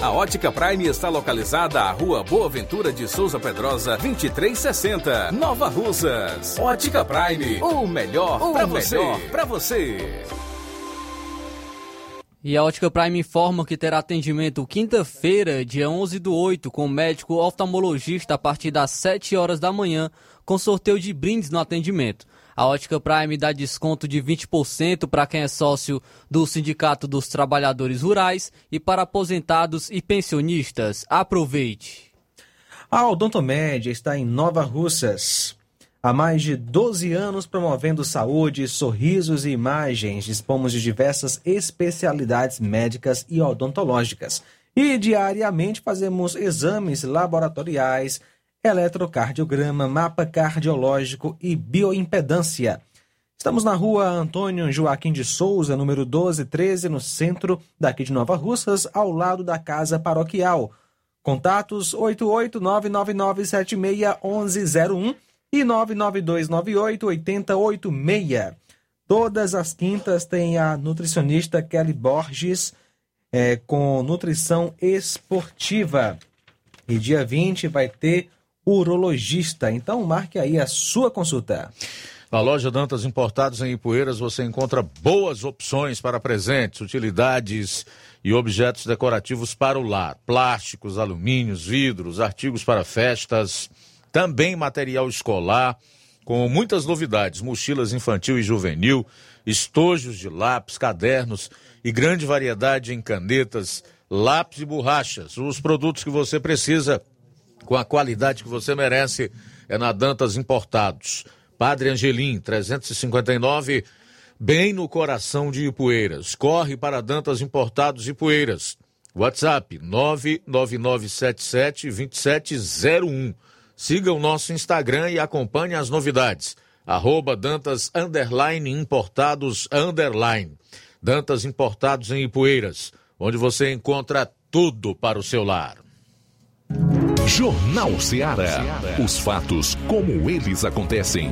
A Ótica Prime está localizada à Rua Boa Ventura de Souza Pedrosa, 2360, Nova Russas. Ótica Prime, o melhor para você. Pra você. E a Ótica Prime informa que terá atendimento quinta-feira, dia 11 do 8, com o médico oftalmologista a partir das 7 horas da manhã, com sorteio de brindes no atendimento. A Ótica Prime dá desconto de 20% para quem é sócio do Sindicato dos Trabalhadores Rurais e para aposentados e pensionistas. Aproveite! A Odontomédia está em Nova Russas. Há mais de 12 anos promovendo saúde, sorrisos e imagens, dispomos de diversas especialidades médicas e odontológicas. E diariamente fazemos exames laboratoriais, eletrocardiograma, mapa cardiológico e bioimpedância. Estamos na rua Antônio Joaquim de Souza, número 1213, no centro daqui de Nova Russas, ao lado da Casa Paroquial. Contatos 88999761101 e 99298-8086. Todas as quintas tem a nutricionista Kelly Borges é, com nutrição esportiva. E dia 20 vai ter urologista. Então marque aí a sua consulta. Na loja Dantas Importados em Ipueiras você encontra boas opções para presentes, utilidades e objetos decorativos para o lar: plásticos, alumínios, vidros, artigos para festas também material escolar, com muitas novidades: mochilas infantil e juvenil, estojos de lápis, cadernos e grande variedade em canetas, lápis e borrachas. Os produtos que você precisa, com a qualidade que você merece, é na Dantas Importados. Padre Angelim, 359, bem no coração de Ipueiras. Corre para Dantas Importados Ipueiras. WhatsApp 99977 2701. Siga o nosso Instagram e acompanhe as novidades. Arroba Dantas Underline Importados Underline. Dantas Importados em Ipueiras, onde você encontra tudo para o seu lar. Jornal Ceará. Os fatos como eles acontecem.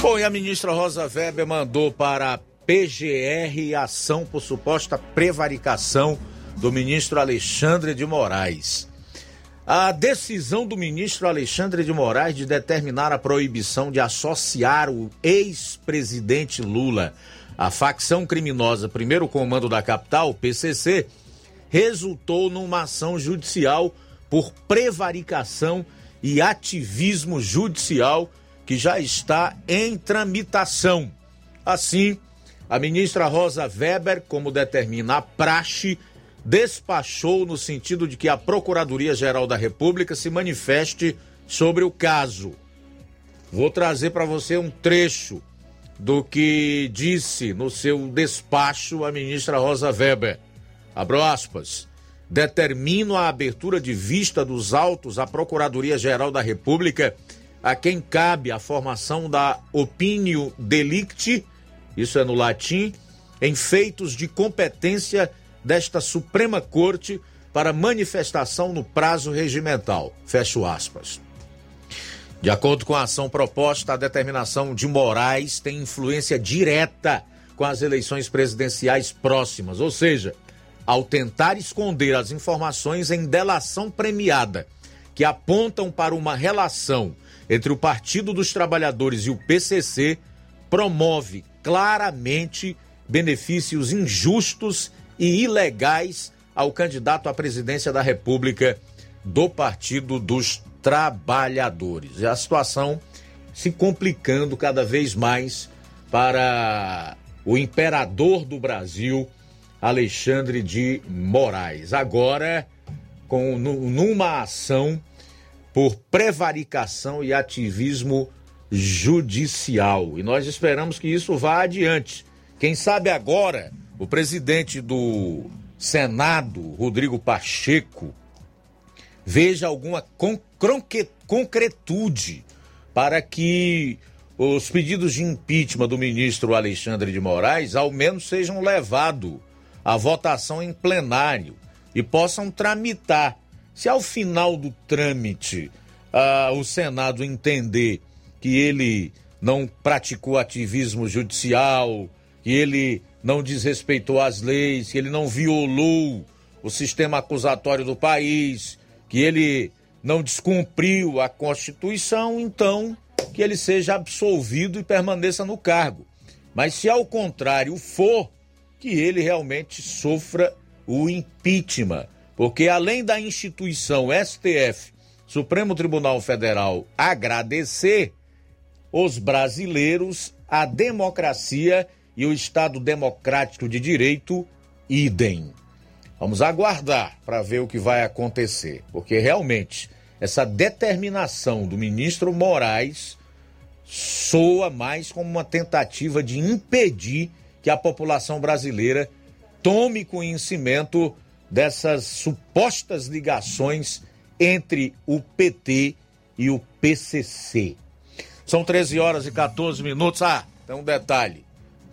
Bom, e a ministra Rosa Weber mandou para a PGR ação por suposta prevaricação do ministro Alexandre de Moraes. A decisão do ministro Alexandre de Moraes de determinar a proibição de associar o ex-presidente Lula à facção criminosa Primeiro Comando da Capital, PCC, resultou numa ação judicial por prevaricação e ativismo judicial que já está em tramitação. Assim, a ministra Rosa Weber, como determina a praxe, despachou no sentido de que a Procuradoria-Geral da República se manifeste sobre o caso. Vou trazer para você um trecho do que disse no seu despacho a ministra Rosa Weber. Abro aspas. Determino a abertura de vista dos autos à Procuradoria-Geral da República a quem cabe a formação da opinio delicti, isso é no latim, em feitos de competência desta Suprema Corte para manifestação no prazo regimental. Fecho aspas. De acordo com a ação proposta, a determinação de Moraes tem influência direta com as eleições presidenciais próximas, ou seja, ao tentar esconder as informações em delação premiada que apontam para uma relação entre o Partido dos Trabalhadores e o PCC promove claramente benefícios injustos e ilegais ao candidato à presidência da República do Partido dos Trabalhadores. E a situação se complicando cada vez mais para o imperador do Brasil, Alexandre de Moraes. Agora, com numa ação por prevaricação e ativismo judicial. E nós esperamos que isso vá adiante. Quem sabe agora o presidente do Senado, Rodrigo Pacheco, veja alguma concretude para que os pedidos de impeachment do ministro Alexandre de Moraes ao menos sejam levados à votação em plenário e possam tramitar. Se ao final do trâmite uh, o Senado entender que ele não praticou ativismo judicial, que ele não desrespeitou as leis, que ele não violou o sistema acusatório do país, que ele não descumpriu a Constituição, então que ele seja absolvido e permaneça no cargo. Mas se ao contrário for, que ele realmente sofra o impeachment, porque além da instituição STF, Supremo Tribunal Federal, agradecer, os brasileiros, a democracia e o Estado Democrático de Direito, idem. Vamos aguardar para ver o que vai acontecer, porque realmente essa determinação do ministro Moraes soa mais como uma tentativa de impedir que a população brasileira tome conhecimento dessas supostas ligações entre o PT e o PCC. São 13 horas e 14 minutos. Ah, tem um detalhe.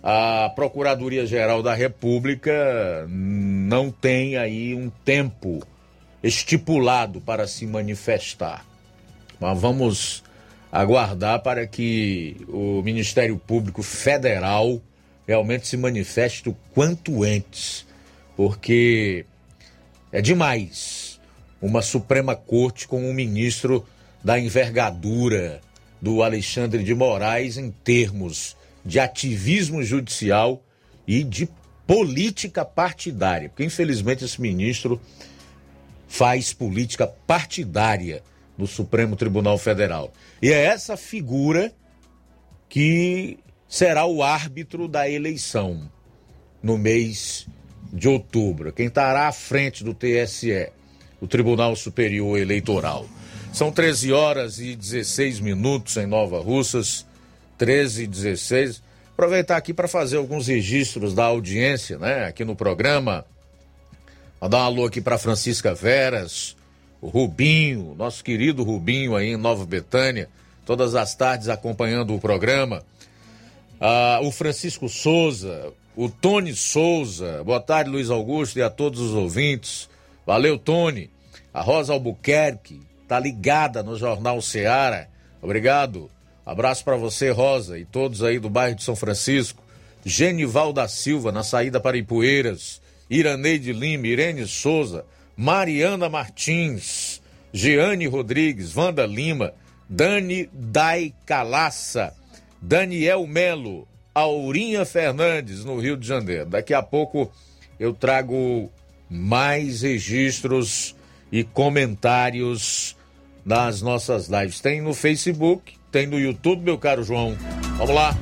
A Procuradoria-Geral da República não tem aí um tempo estipulado para se manifestar. Mas vamos aguardar para que o Ministério Público Federal realmente se manifeste o quanto antes, porque é demais uma Suprema Corte com um ministro da envergadura do Alexandre de Moraes em termos de ativismo judicial e de política partidária, porque infelizmente esse ministro faz política partidária no Supremo Tribunal Federal. E é essa figura que será o árbitro da eleição no mês de outubro. Quem estará à frente do TSE, o Tribunal Superior Eleitoral. São 13 horas e 16 minutos em Nova Russas, 13 e 16. Aproveitar aqui para fazer alguns registros da audiência, né, aqui no programa. Mandar um alô aqui para Francisca Veras, o Rubinho, nosso querido Rubinho aí em Nova Betânia, todas as tardes acompanhando o programa. Ah, o Francisco Souza, o Tony Souza, boa tarde Luiz Augusto e a todos os ouvintes. Valeu, Tony. A Rosa Albuquerque, tá ligada no Jornal Seara. Obrigado. Abraço para você, Rosa, e todos aí do bairro de São Francisco. Genival da Silva, na saída para Ipueiras. Iraneide Lima, Irene Souza, Mariana Martins, Jeane Rodrigues, Wanda Lima, Dani Dai Calaça, Daniel Melo, Aurinha Fernandes, no Rio de Janeiro. Daqui a pouco eu trago mais registros e comentários nas nossas lives. Tem no Facebook, tem no YouTube, meu caro João. Vamos lá.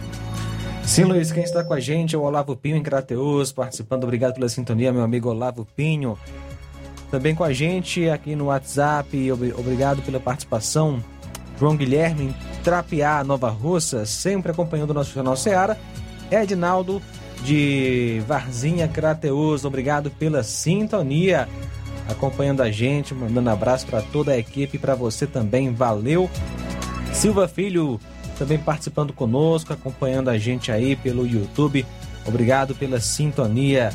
Sim, Luiz, quem está com a gente é o Olavo Pinho em Crateus, participando. Obrigado pela sintonia, meu amigo Olavo Pinho. Também com a gente aqui no WhatsApp, obrigado pela participação. João Guilherme em Nova Russa, sempre acompanhando o nosso Jornal Seara. Edinaldo de Varzinha Crateus, obrigado pela sintonia, acompanhando a gente, mandando abraço para toda a equipe, para você também, valeu. Silva Filho também participando conosco, acompanhando a gente aí pelo YouTube. Obrigado pela sintonia.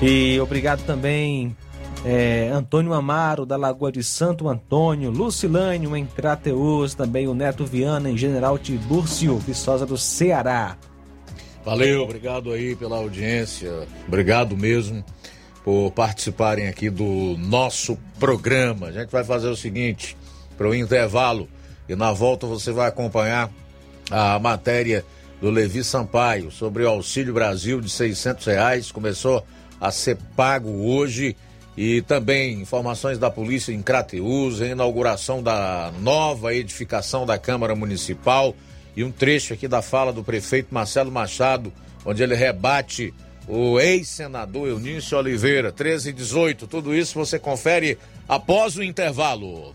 E obrigado também é, Antônio Amaro, da Lagoa de Santo Antônio, Lucilânio, em Crateus, também o Neto Viana, em General Tibúrcio, Viçosa do Ceará. Valeu, obrigado aí pela audiência, obrigado mesmo por participarem aqui do nosso programa. A gente vai fazer o seguinte, para o intervalo, e na volta você vai acompanhar a matéria do Levi Sampaio sobre o Auxílio Brasil de 600 reais, começou a ser pago hoje e também informações da polícia em Crateús, a inauguração da nova edificação da Câmara Municipal e um trecho aqui da fala do prefeito Marcelo Machado, onde ele rebate o ex-senador Eunício Oliveira, 13 e 18. Tudo isso você confere após o intervalo.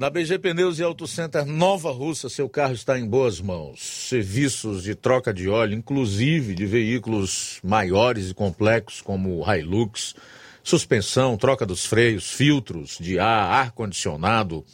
Na BG Pneus e Auto Center Nova Russa, seu carro está em boas mãos. Serviços de troca de óleo, inclusive de veículos maiores e complexos como Hilux, suspensão, troca dos freios, filtros de ar, ar-condicionado.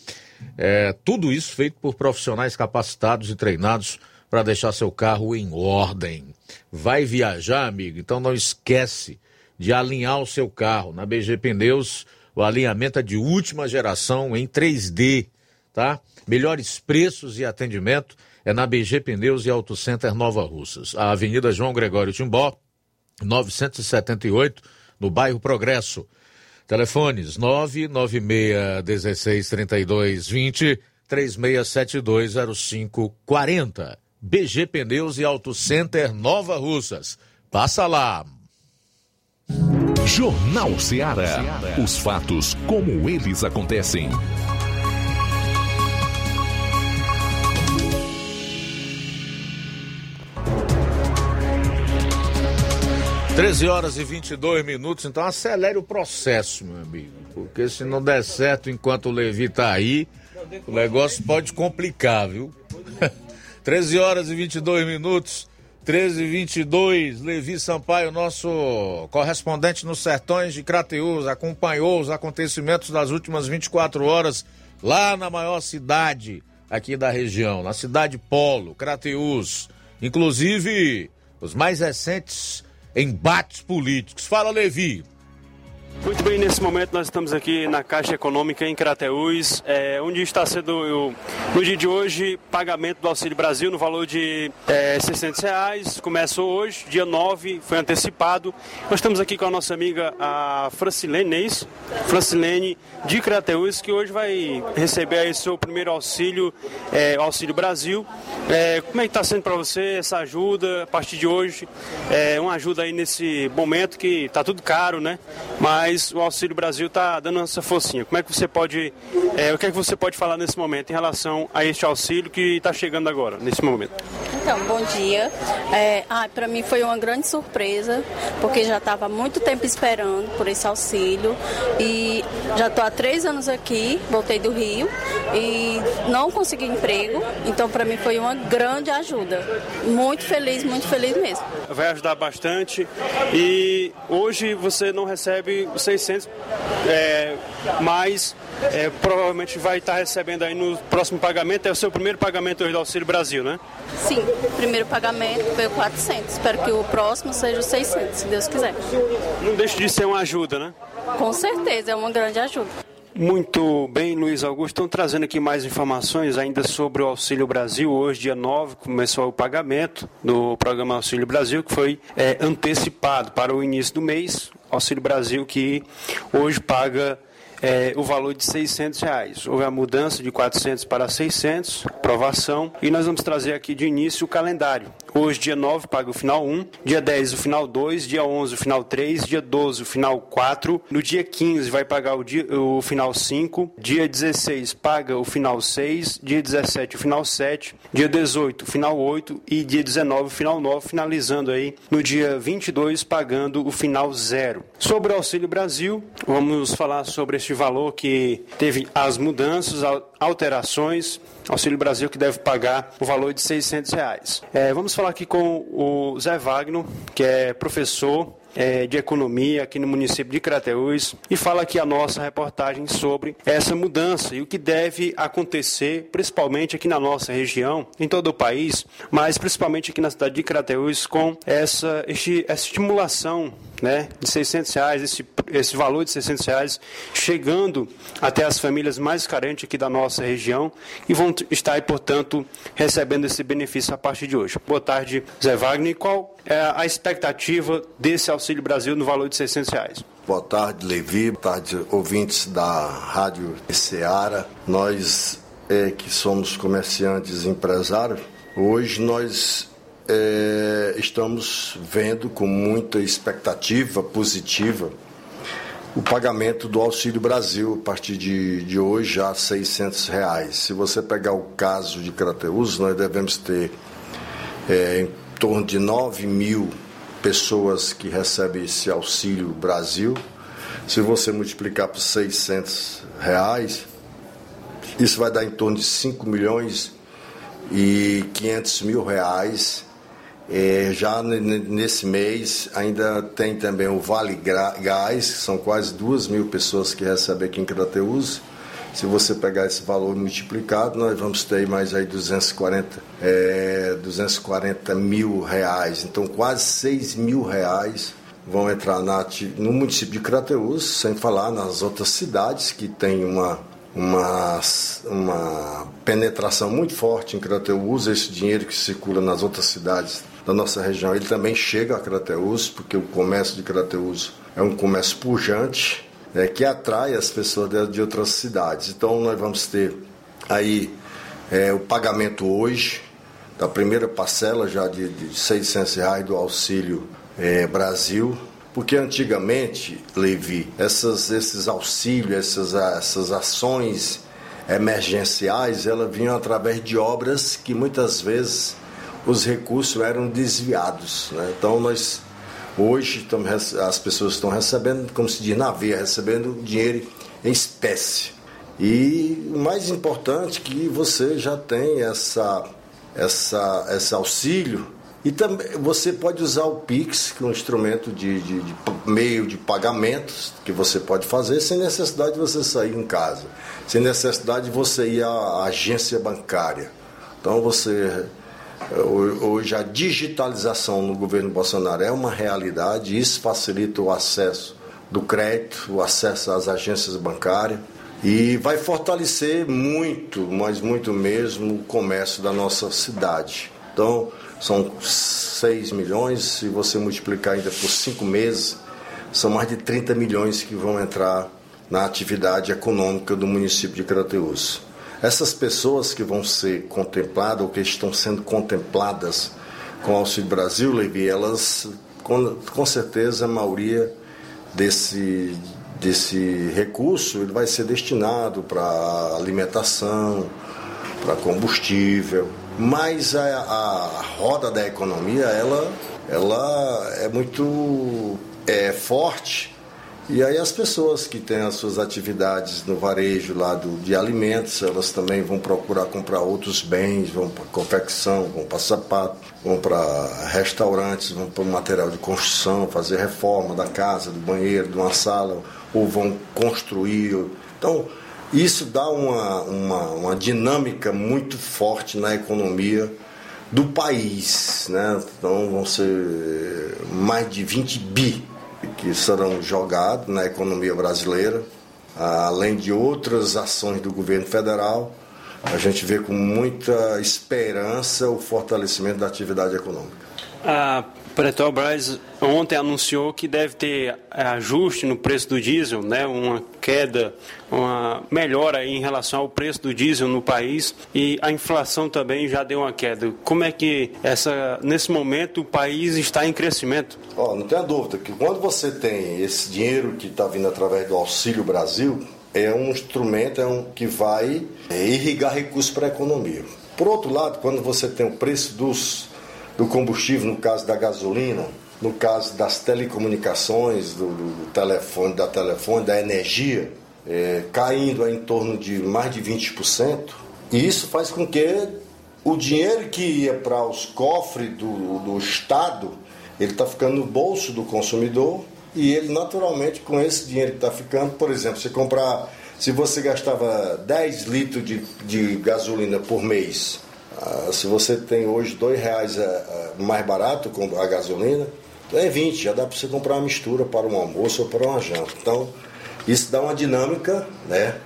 É, tudo isso feito por profissionais capacitados e treinados para deixar seu carro em ordem. Vai viajar, amigo? Então não esquece de alinhar o seu carro. Na BG Pneus o alinhamento é de última geração em 3D, tá? Melhores preços e atendimento é na BG Pneus e Auto Center Nova Russas. A Avenida João Gregório Timbó, 978, no bairro Progresso. Telefones 996 32 20 36720540. BG Pneus e Auto Center Nova Russas. Passa lá. Jornal Ceará. Os fatos como eles acontecem. Treze horas e 22 minutos, então acelere o processo, meu amigo. Porque se não der certo enquanto o Levi tá aí, o negócio pode complicar, viu? 13 horas e 22 minutos. 13 e 22 Levi Sampaio, nosso correspondente nos sertões de Crateús, acompanhou os acontecimentos das últimas 24 horas lá na maior cidade aqui da região, na cidade Polo, Crateús. Inclusive, os mais recentes embates políticos. Fala, Levi. Muito bem, nesse momento nós estamos aqui na Caixa Econômica em Crateús, é, onde está sendo, no dia de hoje, pagamento do Auxílio Brasil no valor de é, 600 reais. Começou hoje, dia 9, foi antecipado. Nós estamos aqui com a nossa amiga, a Francilene, é? Francilene de Crateús, que hoje vai receber aí seu primeiro auxílio, é, Auxílio Brasil. É, como é que está sendo para você essa ajuda a partir de hoje? É, uma ajuda aí nesse momento que está tudo caro, né? Mas mas o Auxílio Brasil está dando essa forcinha. Como é que você pode, é, o que é que você pode falar nesse momento em relação a este auxílio que está chegando agora, nesse momento? Então, bom dia. É, ah, para mim foi uma grande surpresa, porque já estava muito tempo esperando por esse auxílio e já estou há três anos aqui, voltei do Rio e não consegui emprego, então para mim foi uma grande ajuda. Muito feliz, muito feliz mesmo. Vai ajudar bastante e hoje você não recebe 600, é, mas é, provavelmente vai estar recebendo aí no próximo pagamento. É o seu primeiro pagamento hoje do Auxílio Brasil, né? Sim, primeiro pagamento foi 400. Espero que o próximo seja 600, se Deus quiser. Não deixe de ser uma ajuda, né? Com certeza, é uma grande ajuda. Muito bem, Luiz Augusto. Estão trazendo aqui mais informações ainda sobre o Auxílio Brasil. Hoje, dia 9, começou o pagamento do programa Auxílio Brasil, que foi é, antecipado para o início do mês. Auxílio Brasil que hoje paga é, o valor de 600 reais. Houve a mudança de 400 para 600, aprovação, e nós vamos trazer aqui de início o calendário. Hoje, dia 9, paga o final 1, dia 10 o final 2, dia 11 o final 3, dia 12 o final 4, no dia 15 vai pagar o, dia, o final 5, dia 16 paga o final 6, dia 17 o final 7, dia 18 o final 8 e dia 19 o final 9, finalizando aí no dia 22 pagando o final 0. Sobre o Auxílio Brasil, vamos falar sobre este valor que teve as mudanças, alterações, Auxílio Brasil que deve pagar o valor de 600 reais. É, vamos falar aqui com o Zé Wagner, que é professor é, de economia aqui no município de Crateús e fala aqui a nossa reportagem sobre essa mudança e o que deve acontecer, principalmente aqui na nossa região, em todo o país, mas principalmente aqui na cidade de Crateús, com essa, essa estimulação né, de 600 reais, esse, esse valor de 600 reais, chegando até as famílias mais carentes aqui da nossa região e vão estar, portanto, recebendo esse benefício a partir de hoje. Boa tarde, Zé Wagner. Qual é a expectativa desse Auxílio Brasil no valor de 600 reais? Boa tarde, Levi. Boa tarde, ouvintes da Rádio Seara. Nós é, que somos comerciantes e empresários, hoje nós é, estamos vendo com muita expectativa positiva o pagamento do Auxílio Brasil a partir de, de hoje a 600 reais. Se você pegar o caso de Crateus, nós devemos ter é, em torno de 9 mil pessoas que recebem esse Auxílio Brasil. Se você multiplicar por 600 reais, isso vai dar em torno de 5 milhões e 500 mil reais é, já nesse mês ainda tem também o Vale Gás, que são quase duas mil pessoas que recebem aqui em Crateus. Se você pegar esse valor multiplicado, nós vamos ter mais aí 240, é, 240 mil reais. Então quase 6 mil reais vão entrar na, no município de Crateus, sem falar nas outras cidades que tem uma, uma, uma penetração muito forte em Crateus, esse dinheiro que circula nas outras cidades da nossa região, ele também chega a Crateus, porque o comércio de Crateus é um comércio pujante, né, que atrai as pessoas de, de, outras cidades. Então nós vamos ter aí é, o pagamento hoje da primeira parcela já de, de 600 reais do Auxílio é, Brasil, porque antigamente, Levi, essas, esses auxílios, essas, essas ações emergenciais, elas vinham através de obras que muitas vezes os recursos eram desviados. Né? Então nós hoje as pessoas estão recebendo, como se diz na veia, recebendo dinheiro em espécie. E o mais importante é que você já tem essa, essa, esse auxílio e também você pode usar o Pix, que é um instrumento de, de, de, meio de pagamentos que você pode fazer sem necessidade de você sair em casa, sem necessidade de você ir à agência bancária. Então você Hoje a digitalização no governo Bolsonaro é uma realidade, isso facilita o acesso do crédito, o acesso às agências bancárias e vai fortalecer muito, mas muito mesmo, o comércio da nossa cidade. Então, são 6 milhões, se você multiplicar ainda por 5 meses, são mais de 30 milhões que vão entrar na atividade econômica do município de Crateus. Essas pessoas que vão ser contempladas ou que estão sendo contempladas com o Auxílio Brasil, Levi, elas, com, com certeza, a maioria desse, desse recurso ele vai ser destinado para alimentação, para combustível, mas a, a, roda da economia ela, ela é muito é, forte e aí as pessoas que têm as suas atividades no varejo lá do, de alimentos, elas também vão procurar comprar outros bens, vão para confecção, vão para sapato, vão para restaurantes, vão para material de construção, fazer reforma da casa, do banheiro, de uma sala, ou vão construir. Então, isso dá uma, uma, uma dinâmica muito forte na economia do país. Né? Então, vão ser mais de 20 bi que serão jogados na economia brasileira, além de outras ações do governo federal. A gente vê com muita esperança o fortalecimento da atividade econômica. A Petrobras ontem anunciou que deve ter ajuste no preço do diesel, né, uma queda, uma melhora em relação ao preço do diesel no país e a inflação também já deu uma queda. Como é que essa nesse momento o país está em crescimento? Oh, não tenha dúvida que quando você tem esse dinheiro que está vindo através do Auxílio Brasil, é um instrumento é um, que vai irrigar recursos para a economia. Por outro lado, quando você tem o preço dos do combustível, no caso da gasolina, no caso das telecomunicações, do, do telefone, da telefone, da energia, é, caindo em torno de mais de 20%, e isso faz com que o dinheiro que ia para os cofres do, do Estado, ele está ficando no bolso do consumidor e ele naturalmente com esse dinheiro que está ficando, por exemplo, você comprar, se você gastava 10 litros de, de gasolina por mês, ah, se você tem hoje dois reais é, é, mais barato com a gasolina, então é 20, já dá para você comprar uma mistura para um almoço ou para uma janta. Então, isso dá uma dinâmica né,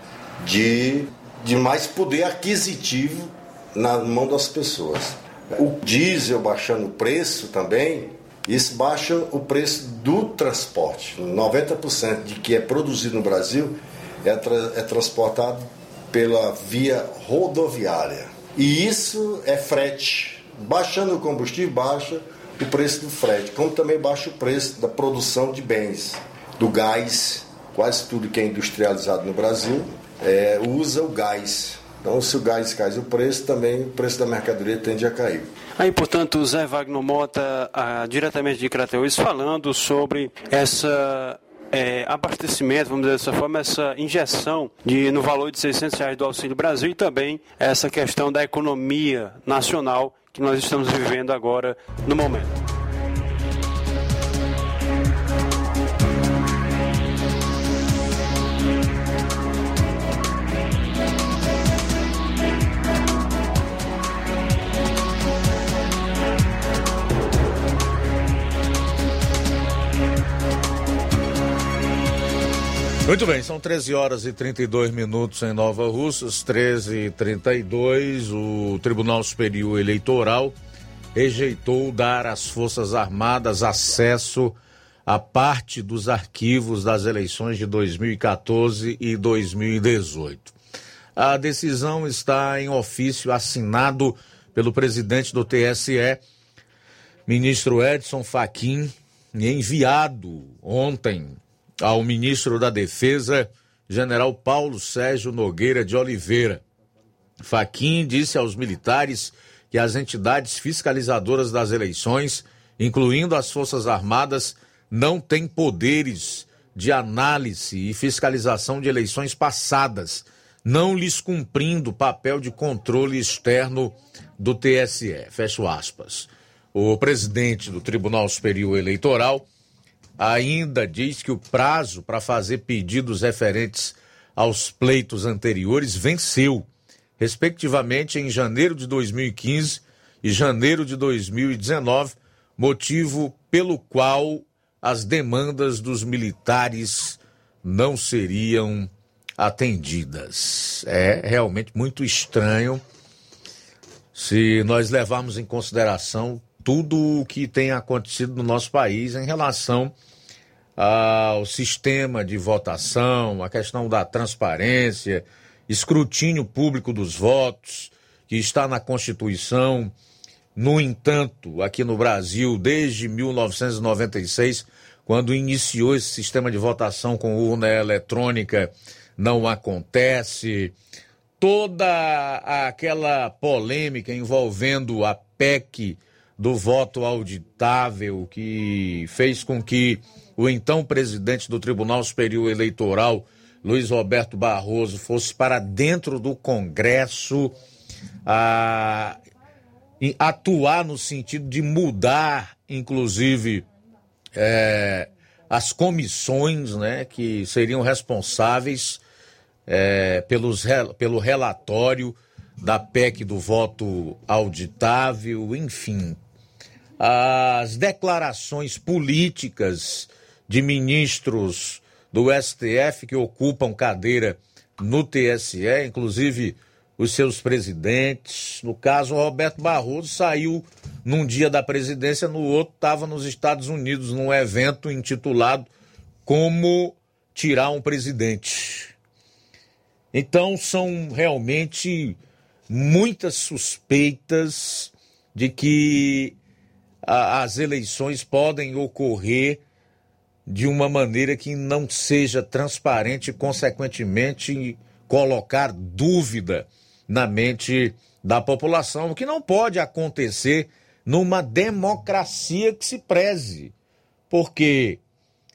de, de mais poder aquisitivo na mão das pessoas. O diesel baixando o preço também, isso baixa o preço do transporte. 90% de que é produzido no Brasil é, tra é transportado pela via rodoviária. E isso é frete. Baixando o combustível, baixa o preço do frete, como também baixa o preço da produção de bens, do gás. Quase tudo que é industrializado no Brasil é, usa o gás. Então, se o gás cai o preço, também o preço da mercadoria tende a cair. Aí, portanto, Zé Wagner Mota, ah, diretamente de Crateus, falando sobre essa é, abastecimento, vamos dizer dessa forma, essa injeção de, no valor de 600 reais do Auxílio Brasil e também essa questão da economia nacional que nós estamos vivendo agora no momento. Muito bem, são 13 horas e 32 minutos em Nova Russas, 13 e 32. O Tribunal Superior Eleitoral rejeitou dar às Forças Armadas acesso a parte dos arquivos das eleições de 2014 e 2018. A decisão está em ofício assinado pelo presidente do TSE, ministro Edson Fachin, enviado ontem ao ministro da Defesa, general Paulo Sérgio Nogueira de Oliveira. Faquim disse aos militares que as entidades fiscalizadoras das eleições, incluindo as Forças Armadas, não têm poderes de análise e fiscalização de eleições passadas, não lhes cumprindo o papel de controle externo do TSE. Fecho aspas. O presidente do Tribunal Superior Eleitoral ainda diz que o prazo para fazer pedidos referentes aos pleitos anteriores venceu, respectivamente em janeiro de 2015 e janeiro de 2019, motivo pelo qual as demandas dos militares não seriam atendidas. É realmente muito estranho se nós levarmos em consideração tudo o que tem acontecido no nosso país em relação ao sistema de votação, a questão da transparência, escrutínio público dos votos, que está na Constituição. No entanto, aqui no Brasil, desde 1996, quando iniciou esse sistema de votação com urna eletrônica, não acontece. Toda aquela polêmica envolvendo a PEC do voto auditável, que fez com que o então presidente do Tribunal Superior Eleitoral, Luiz Roberto Barroso, fosse para dentro do Congresso a atuar no sentido de mudar, inclusive, é, as comissões né, que seriam responsáveis é, pelos, pelo relatório da PEC do voto auditável, enfim. As declarações políticas de ministros do STF que ocupam cadeira no TSE, inclusive os seus presidentes. No caso, o Roberto Barroso saiu num dia da presidência, no outro estava nos Estados Unidos, num evento intitulado Como Tirar um Presidente. Então, são realmente muitas suspeitas de que as eleições podem ocorrer de uma maneira que não seja transparente e, consequentemente, colocar dúvida na mente da população, o que não pode acontecer numa democracia que se preze. Porque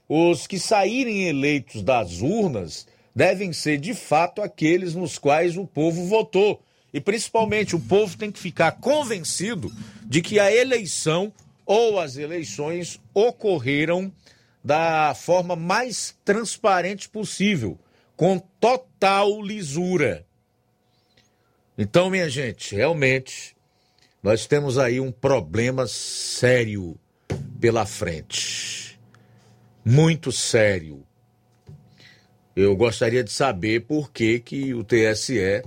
os que saírem eleitos das urnas devem ser de fato aqueles nos quais o povo votou. E principalmente o povo tem que ficar convencido de que a eleição ou as eleições ocorreram da forma mais transparente possível, com total lisura. Então, minha gente, realmente nós temos aí um problema sério pela frente. Muito sério. Eu gostaria de saber por que, que o TSE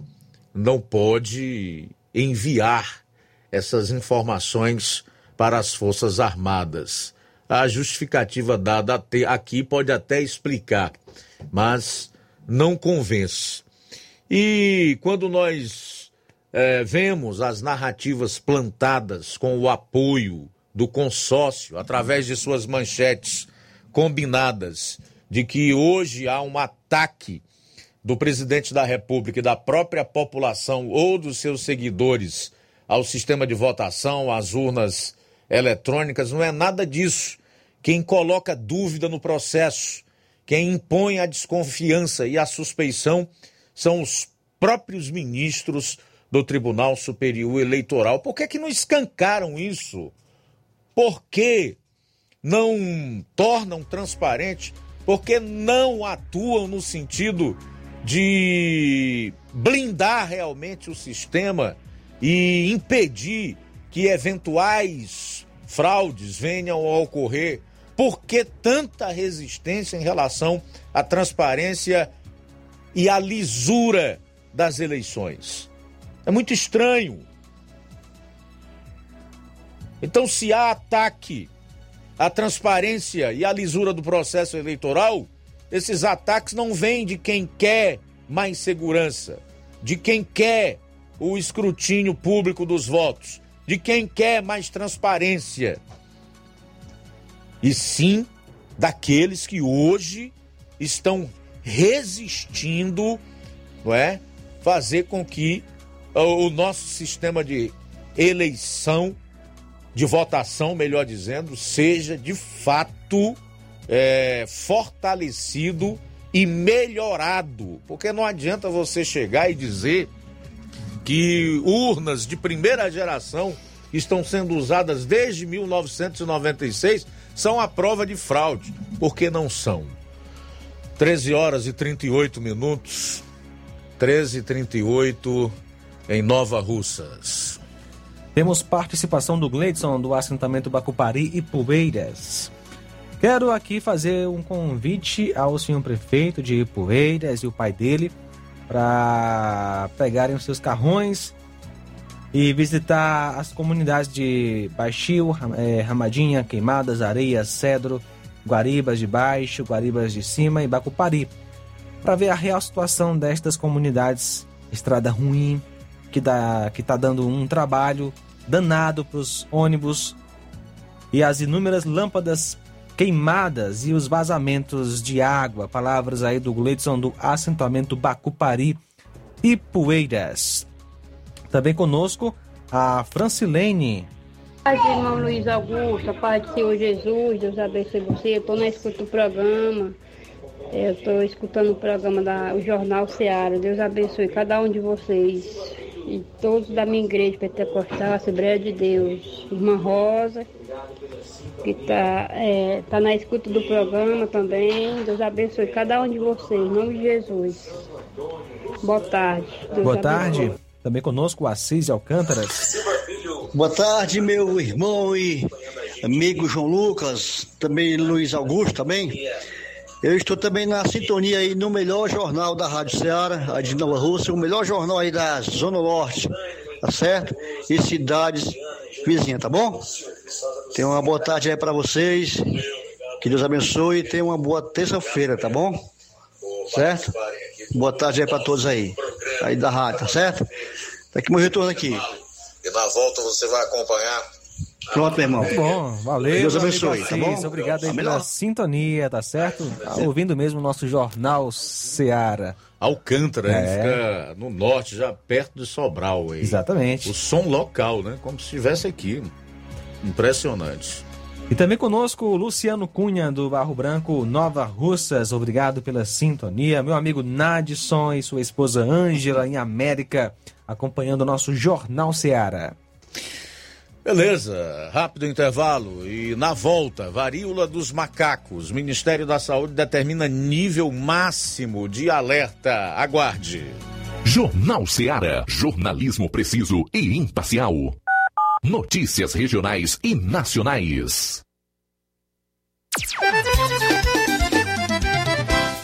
não pode enviar essas informações para as Forças Armadas a justificativa dada aqui pode até explicar, mas não convence. E quando nós é, vemos as narrativas plantadas com o apoio do consórcio, através de suas manchetes combinadas, de que hoje há um ataque do presidente da República e da própria população ou dos seus seguidores ao sistema de votação, às urnas eletrônicas, não é nada disso. Quem coloca dúvida no processo, quem impõe a desconfiança e a suspeição são os próprios ministros do Tribunal Superior Eleitoral. Por que, que não escancaram isso? Por que não tornam transparente? Por que não atuam no sentido de blindar realmente o sistema e impedir que eventuais fraudes venham a ocorrer. Por que tanta resistência em relação à transparência e à lisura das eleições? É muito estranho. Então, se há ataque à transparência e à lisura do processo eleitoral, esses ataques não vêm de quem quer mais segurança, de quem quer o escrutínio público dos votos, de quem quer mais transparência, e sim daqueles que hoje estão resistindo, não é, fazer com que o nosso sistema de eleição, de votação, melhor dizendo, seja de fato é, fortalecido e melhorado, porque não adianta você chegar e dizer que urnas de primeira geração estão sendo usadas desde 1996 são a prova de fraude, porque não são. 13 horas e 38 minutos, 13 e 38 em Nova Russas. Temos participação do Gleidson do assentamento Bacupari e Poeiras. Quero aqui fazer um convite ao senhor prefeito de Ipueiras e o pai dele para pegarem os seus carrões e visitar as comunidades de Baixio, eh, Ramadinha, Queimadas, Areia, Cedro, Guaribas de Baixo, Guaribas de Cima e Bacupari, para ver a real situação destas comunidades, estrada ruim, que dá que tá dando um trabalho danado para os ônibus e as inúmeras lâmpadas queimadas e os vazamentos de água. Palavras aí do Gleidson do assentamento Bacupari e Poeiras. Também conosco a Francilene. Paz do irmão Luiz Augusto, a paz do Senhor Jesus, Deus abençoe você. Eu estou na escuta do programa, eu estou escutando o programa da o Jornal Seara. Deus abençoe cada um de vocês e todos da minha igreja pentecostal, Assembleia de Deus. Irmã Rosa, que está é, tá na escuta do programa também. Deus abençoe cada um de vocês, em nome de Jesus. Boa tarde. Deus Boa abençoe. tarde. Também conosco Assis Alcântaras. Boa tarde, meu irmão e amigo João Lucas, também Luiz Augusto também. Eu estou também na sintonia aí no melhor jornal da Rádio Ceará, a de Nova Rússia, o melhor jornal aí da Zona Norte, tá certo? E cidades vizinhas, tá bom? Tenha uma boa tarde aí para vocês, que Deus abençoe e tenha uma boa terça-feira, tá bom? Certo? Boa tarde aí para todos aí, aí da rádio, tá certo? Tá aqui meu retorno aqui. E na volta você vai acompanhar. Pronto, meu irmão. Muito bom, valeu. Deus abençoe, tá bom? Obrigado aí pela sintonia, tá certo? Tá ouvindo mesmo o nosso Jornal Seara. Alcântara, É. né? Fica no norte, já perto de Sobral. Aí. Exatamente. O som local, né? Como se estivesse aqui. Impressionante. E também conosco o Luciano Cunha, do Barro Branco, Nova Russas. Obrigado pela sintonia. Meu amigo Nadson e sua esposa Ângela, em América, acompanhando o nosso Jornal Seara. Beleza, rápido intervalo e na volta, varíola dos macacos. Ministério da Saúde determina nível máximo de alerta. Aguarde. Jornal Seara. Jornalismo preciso e imparcial. Notícias regionais e nacionais.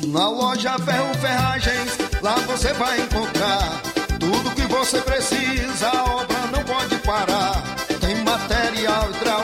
Na loja Ferro Ferragens, lá você vai encontrar tudo que você precisa, a obra não pode parar. Tem material hidráulico,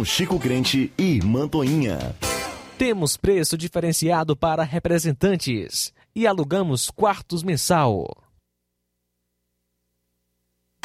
Chico Crente e Mantoinha. Temos preço diferenciado para representantes e alugamos quartos mensal.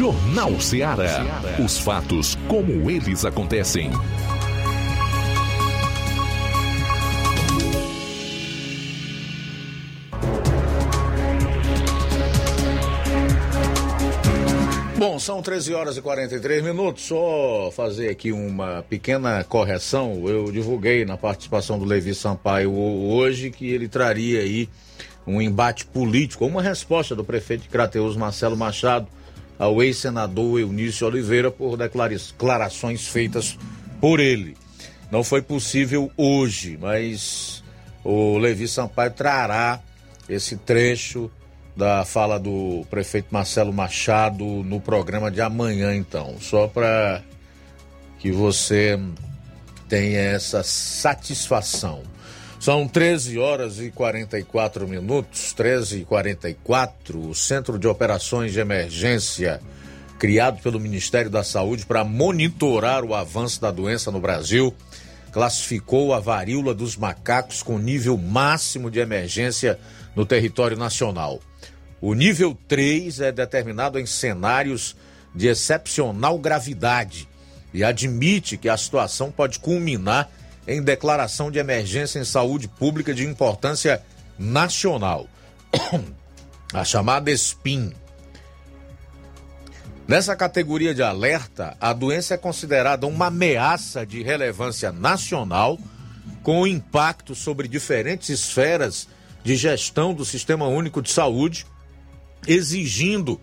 Jornal Ceará. Os fatos como eles acontecem. Bom, são 13 horas e 43 minutos. Só fazer aqui uma pequena correção. Eu divulguei na participação do Levi Sampaio hoje que ele traria aí um embate político, uma resposta do prefeito de Crateus, Marcelo Machado, ao ex-senador Eunício Oliveira por declarações feitas por ele. Não foi possível hoje, mas o Levi Sampaio trará esse trecho da fala do prefeito Marcelo Machado no programa de amanhã, então, só para que você tenha essa satisfação. São 13 horas e 44 minutos, 13 e 44. O Centro de Operações de Emergência, criado pelo Ministério da Saúde para monitorar o avanço da doença no Brasil, classificou a varíola dos macacos com nível máximo de emergência no território nacional. O nível 3 é determinado em cenários de excepcional gravidade e admite que a situação pode culminar em declaração de emergência em saúde pública de importância nacional. a chamada SPIN. Nessa categoria de alerta, a doença é considerada uma ameaça de relevância nacional, com impacto sobre diferentes esferas de gestão do Sistema Único de Saúde, exigindo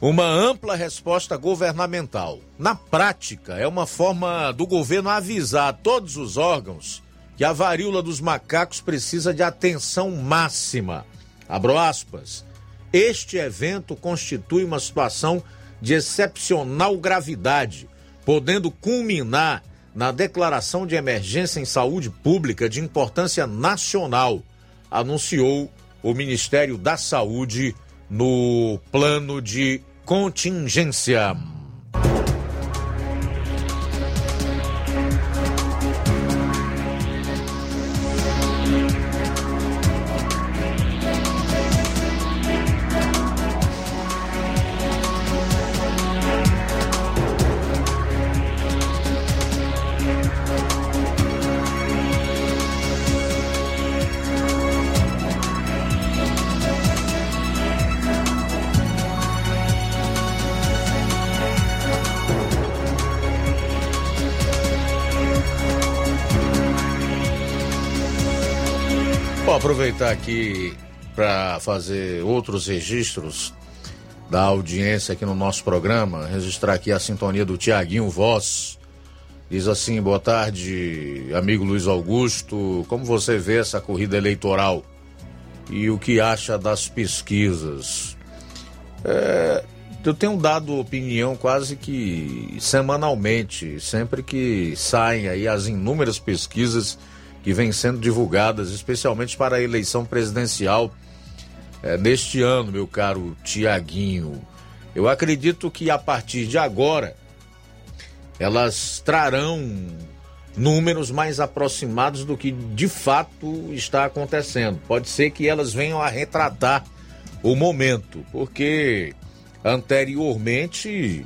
uma ampla resposta governamental. Na prática, é uma forma do governo avisar a todos os órgãos que a varíola dos macacos precisa de atenção máxima. Abro aspas. Este evento constitui uma situação de excepcional gravidade, podendo culminar na declaração de emergência em saúde pública de importância nacional, anunciou o Ministério da Saúde no plano de contingência. Aproveitar aqui para fazer outros registros da audiência aqui no nosso programa, registrar aqui a sintonia do Tiaguinho Voz. Diz assim: boa tarde, amigo Luiz Augusto. Como você vê essa corrida eleitoral e o que acha das pesquisas? É, eu tenho dado opinião quase que semanalmente, sempre que saem aí as inúmeras pesquisas que vêm sendo divulgadas, especialmente para a eleição presidencial é, neste ano, meu caro Tiaguinho. Eu acredito que a partir de agora elas trarão números mais aproximados do que de fato está acontecendo. Pode ser que elas venham a retratar o momento, porque anteriormente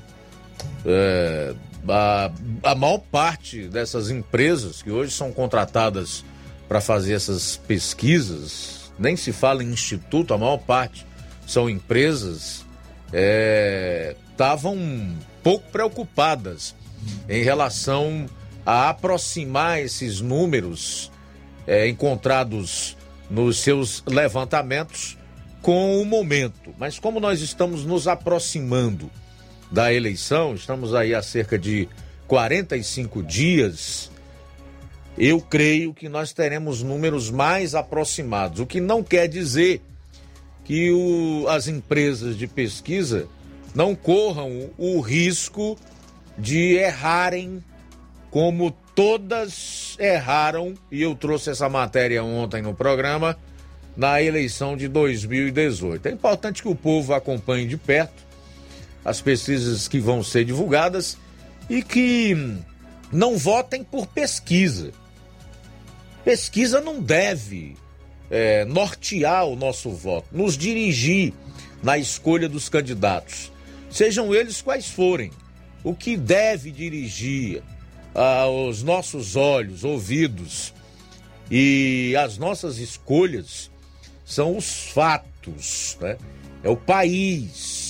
é, a, a maior parte dessas empresas que hoje são contratadas para fazer essas pesquisas, nem se fala em instituto, a maior parte são empresas, estavam é, pouco preocupadas em relação a aproximar esses números é, encontrados nos seus levantamentos com o momento. Mas como nós estamos nos aproximando da eleição, estamos aí há cerca de 45 dias, eu creio que nós teremos números mais aproximados, o que não quer dizer que o, as empresas de pesquisa não corram o risco de errarem como todas erraram, e eu trouxe essa matéria ontem no programa, na eleição de 2018. É importante que o povo acompanhe de perto as pesquisas que vão ser divulgadas e que não votem por pesquisa. Pesquisa não deve é, nortear o nosso voto, nos dirigir na escolha dos candidatos, sejam eles quais forem. O que deve dirigir aos nossos olhos, ouvidos e as nossas escolhas são os fatos, né? É o país,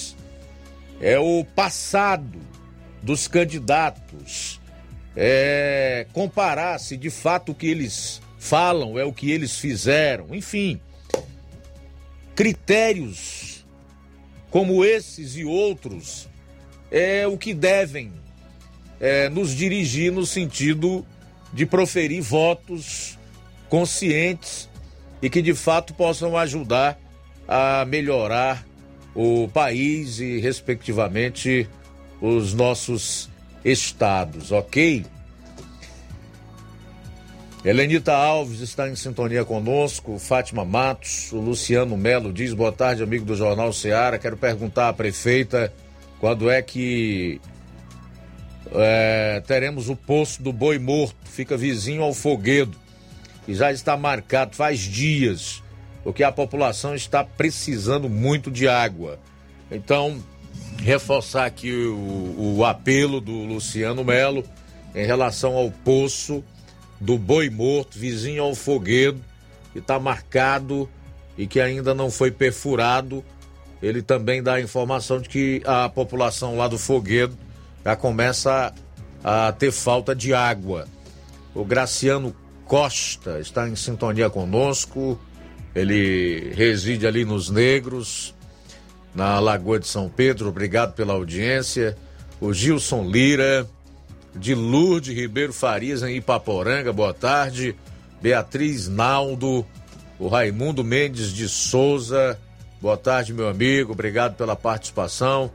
é o passado dos candidatos, é comparar se de fato o que eles falam é o que eles fizeram, enfim. Critérios como esses e outros é o que devem é, nos dirigir no sentido de proferir votos conscientes e que de fato possam ajudar a melhorar o país e, respectivamente, os nossos estados, ok? Helenita Alves está em sintonia conosco, Fátima Matos, o Luciano Melo diz: boa tarde, amigo do Jornal Ceará. Quero perguntar à prefeita quando é que é, teremos o poço do Boi Morto, fica vizinho ao Foguedo, e já está marcado faz dias, porque a população está precisando muito de água. Então, reforçar aqui o, o apelo do Luciano Melo em relação ao poço do Boi Morto, vizinho ao Foguedo, que está marcado e que ainda não foi perfurado. Ele também dá a informação de que a população lá do Foguedo já começa a, a ter falta de água. O Graciano Costa está em sintonia conosco. Ele reside ali nos Negros, na Lagoa de São Pedro. Obrigado pela audiência. O Gilson Lira, de Lourdes Ribeiro Farias, em Ipaporanga. Boa tarde. Beatriz Naldo, o Raimundo Mendes de Souza. Boa tarde, meu amigo. Obrigado pela participação.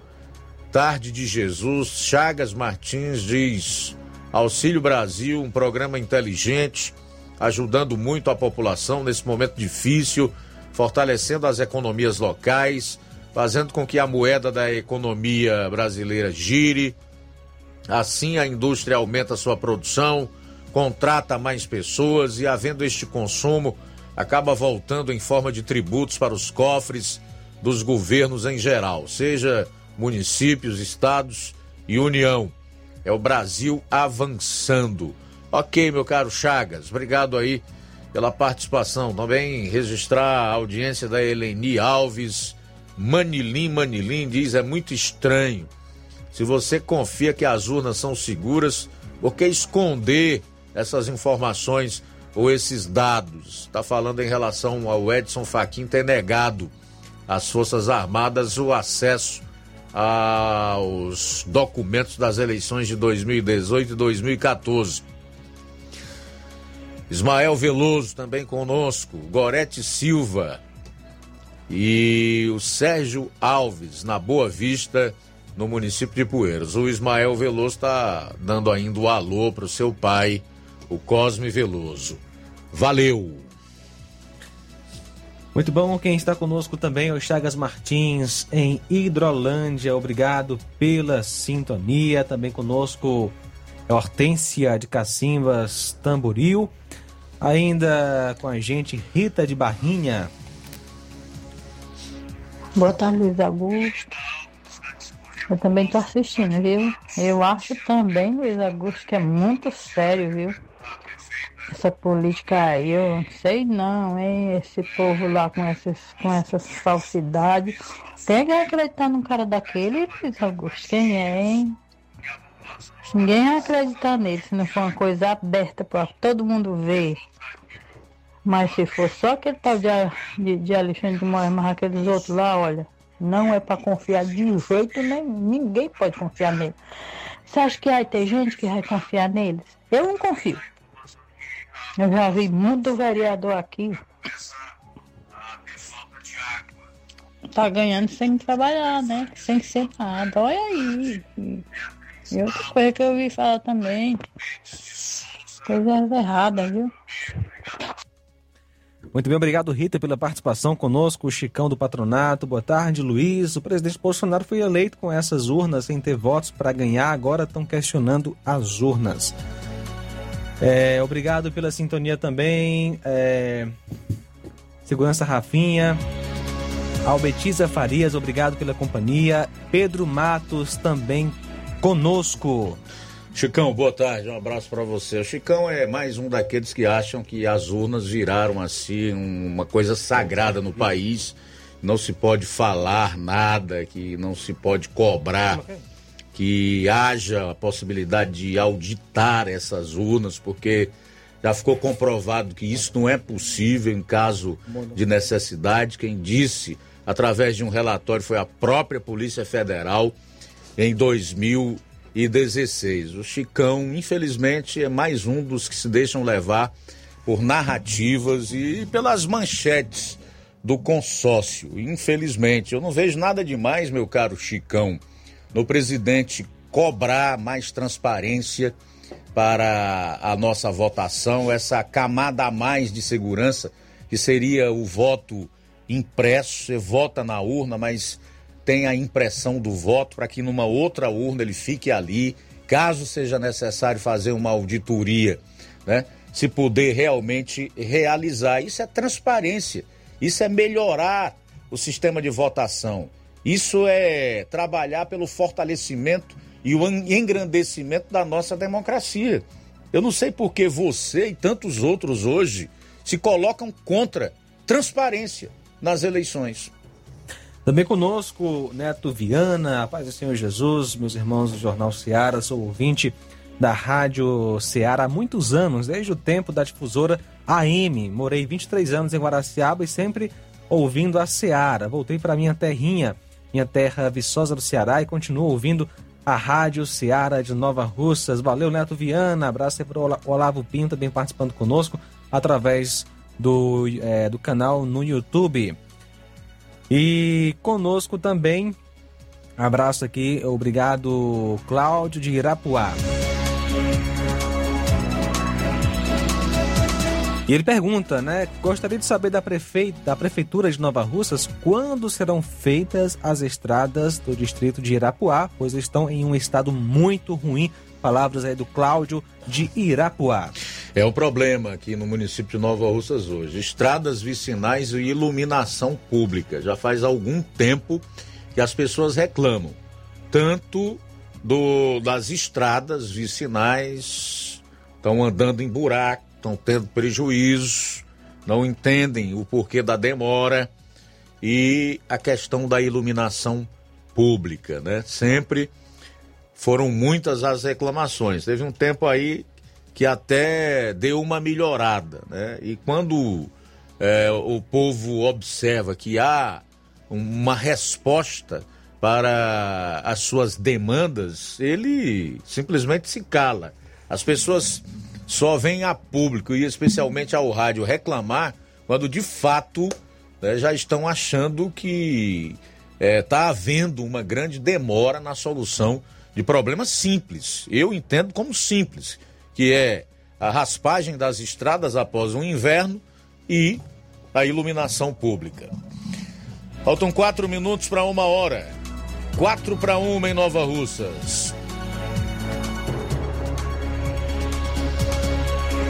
Tarde de Jesus, Chagas Martins diz: Auxílio Brasil, um programa inteligente, ajudando muito a população nesse momento difícil, fortalecendo as economias locais, fazendo com que a moeda da economia brasileira gire. Assim a indústria aumenta sua produção, contrata mais pessoas e, havendo este consumo, acaba voltando em forma de tributos para os cofres dos governos em geral, seja municípios, estados e União. É o Brasil avançando. Ok, meu caro Chagas, obrigado aí pela participação. Também registrar a audiência da Eleni Alves. Manilim, Manilim diz: é muito estranho. Se você confia que as urnas são seguras, por que esconder essas informações ou esses dados? Está falando em relação ao Edson Fachin ter negado às Forças Armadas o acesso aos documentos das eleições de 2018 e 2014. Ismael Veloso também conosco, Gorete Silva e o Sérgio Alves, na Boa Vista, no município de Poeiras. O Ismael Veloso está dando ainda o alô para o seu pai, o Cosme Veloso. Valeu! Muito bom, quem está conosco também é o Chagas Martins, em Hidrolândia. Obrigado pela sintonia. Também conosco é Hortência de Cacimbas, Tamboril. Ainda com a gente, Rita de Barrinha. Boa tarde, Luiz Augusto. Eu também estou assistindo, viu? Eu acho também, Luiz Augusto, que é muito sério, viu? Essa política aí, eu não sei não, hein? Esse povo lá com essas, com essas falsidades. Que acreditar num cara daquele, Luiz Augusto. Quem é, hein? Ninguém vai acreditar nele se não for uma coisa aberta para todo mundo ver. Mas se for só aquele tal de, de, de Alexandre de Moraes, mas aqueles outros lá, olha, não é para confiar de jeito nenhum. Ninguém pode confiar nele. Você acha que vai ter gente que vai confiar neles? Eu não confio. Eu já vi muito vereador aqui. Tá ganhando sem trabalhar, né? Sem ser nada. Olha aí. E outra coisa que eu ouvi falar também. Coisas erradas, viu? Muito bem, obrigado Rita pela participação conosco, o Chicão do Patronato. Boa tarde, Luiz. O presidente Bolsonaro foi eleito com essas urnas sem ter votos para ganhar, agora estão questionando as urnas. É, obrigado pela sintonia também. É, Segurança Rafinha. Albetiza Farias, obrigado pela companhia. Pedro Matos também conosco. Chicão, boa tarde, um abraço para você. O Chicão é mais um daqueles que acham que as urnas viraram assim uma coisa sagrada no país não se pode falar nada, que não se pode cobrar que haja a possibilidade de auditar essas urnas, porque já ficou comprovado que isso não é possível em caso de necessidade. Quem disse, através de um relatório, foi a própria Polícia Federal em 2016. O Chicão, infelizmente, é mais um dos que se deixam levar por narrativas e pelas manchetes do consórcio. Infelizmente, eu não vejo nada demais, meu caro Chicão, no presidente cobrar mais transparência para a nossa votação, essa camada a mais de segurança, que seria o voto impresso. Você vota na urna, mas tem a impressão do voto para que numa outra urna ele fique ali, caso seja necessário fazer uma auditoria, né? Se puder realmente realizar. Isso é transparência, isso é melhorar o sistema de votação. Isso é trabalhar pelo fortalecimento e o engrandecimento da nossa democracia. Eu não sei por que você e tantos outros hoje se colocam contra transparência nas eleições. Também conosco, Neto Viana, a paz do Senhor Jesus, meus irmãos do Jornal Seara, sou ouvinte da Rádio Seara há muitos anos, desde o tempo da difusora AM. Morei 23 anos em Guaraciaba e sempre ouvindo a Seara. Voltei para minha terrinha, minha terra viçosa do Ceará e continuo ouvindo a Rádio Seara de Nova Russas. Valeu, Neto Viana. Abraço aí para o Olavo Pinto, também participando conosco através do, é, do canal no YouTube. E conosco também, abraço aqui, obrigado, Cláudio de Irapuá. E ele pergunta, né? Gostaria de saber da, prefeita, da Prefeitura de Nova Russas quando serão feitas as estradas do distrito de Irapuá, pois estão em um estado muito ruim. Palavras aí do Cláudio de Irapuá. É o problema aqui no município de Nova Russas hoje. Estradas vicinais e iluminação pública. Já faz algum tempo que as pessoas reclamam. Tanto do, das estradas vicinais, estão andando em buraco estão tendo prejuízos, não entendem o porquê da demora e a questão da iluminação pública, né? Sempre foram muitas as reclamações. Teve um tempo aí que até deu uma melhorada, né? E quando é, o povo observa que há uma resposta para as suas demandas, ele simplesmente se cala. As pessoas só vem a público e especialmente ao rádio reclamar quando de fato né, já estão achando que está é, tá havendo uma grande demora na solução de problemas simples. Eu entendo como simples, que é a raspagem das estradas após o inverno e a iluminação pública. Faltam quatro minutos para uma hora. Quatro para uma em Nova Russas.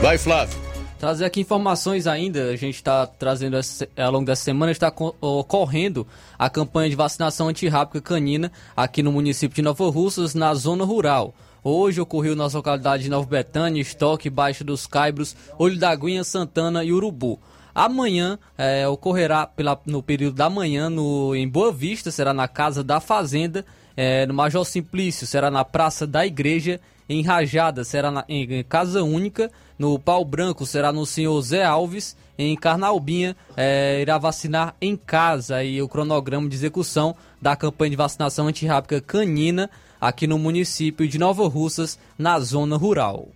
Vai, Flávio. Trazer aqui informações ainda, a gente está trazendo ao longo dessa semana, está ocorrendo a campanha de vacinação antirrábica canina aqui no município de Nova Russas, na zona rural. Hoje ocorreu nas localidades de Nova Betânia, Estoque, Baixa dos Caibros, Olho da Aguinha, Santana e Urubu. Amanhã é, ocorrerá pela, no período da manhã no, em Boa Vista, será na Casa da Fazenda, é, no Major Simplício, será na Praça da Igreja, em Rajada, será na, em, Casa Única, no Pau Branco será no senhor Zé Alves. Em Carnaubinha é, irá vacinar em casa e o cronograma de execução da campanha de vacinação antirrábica canina aqui no município de Nova Russas, na zona rural.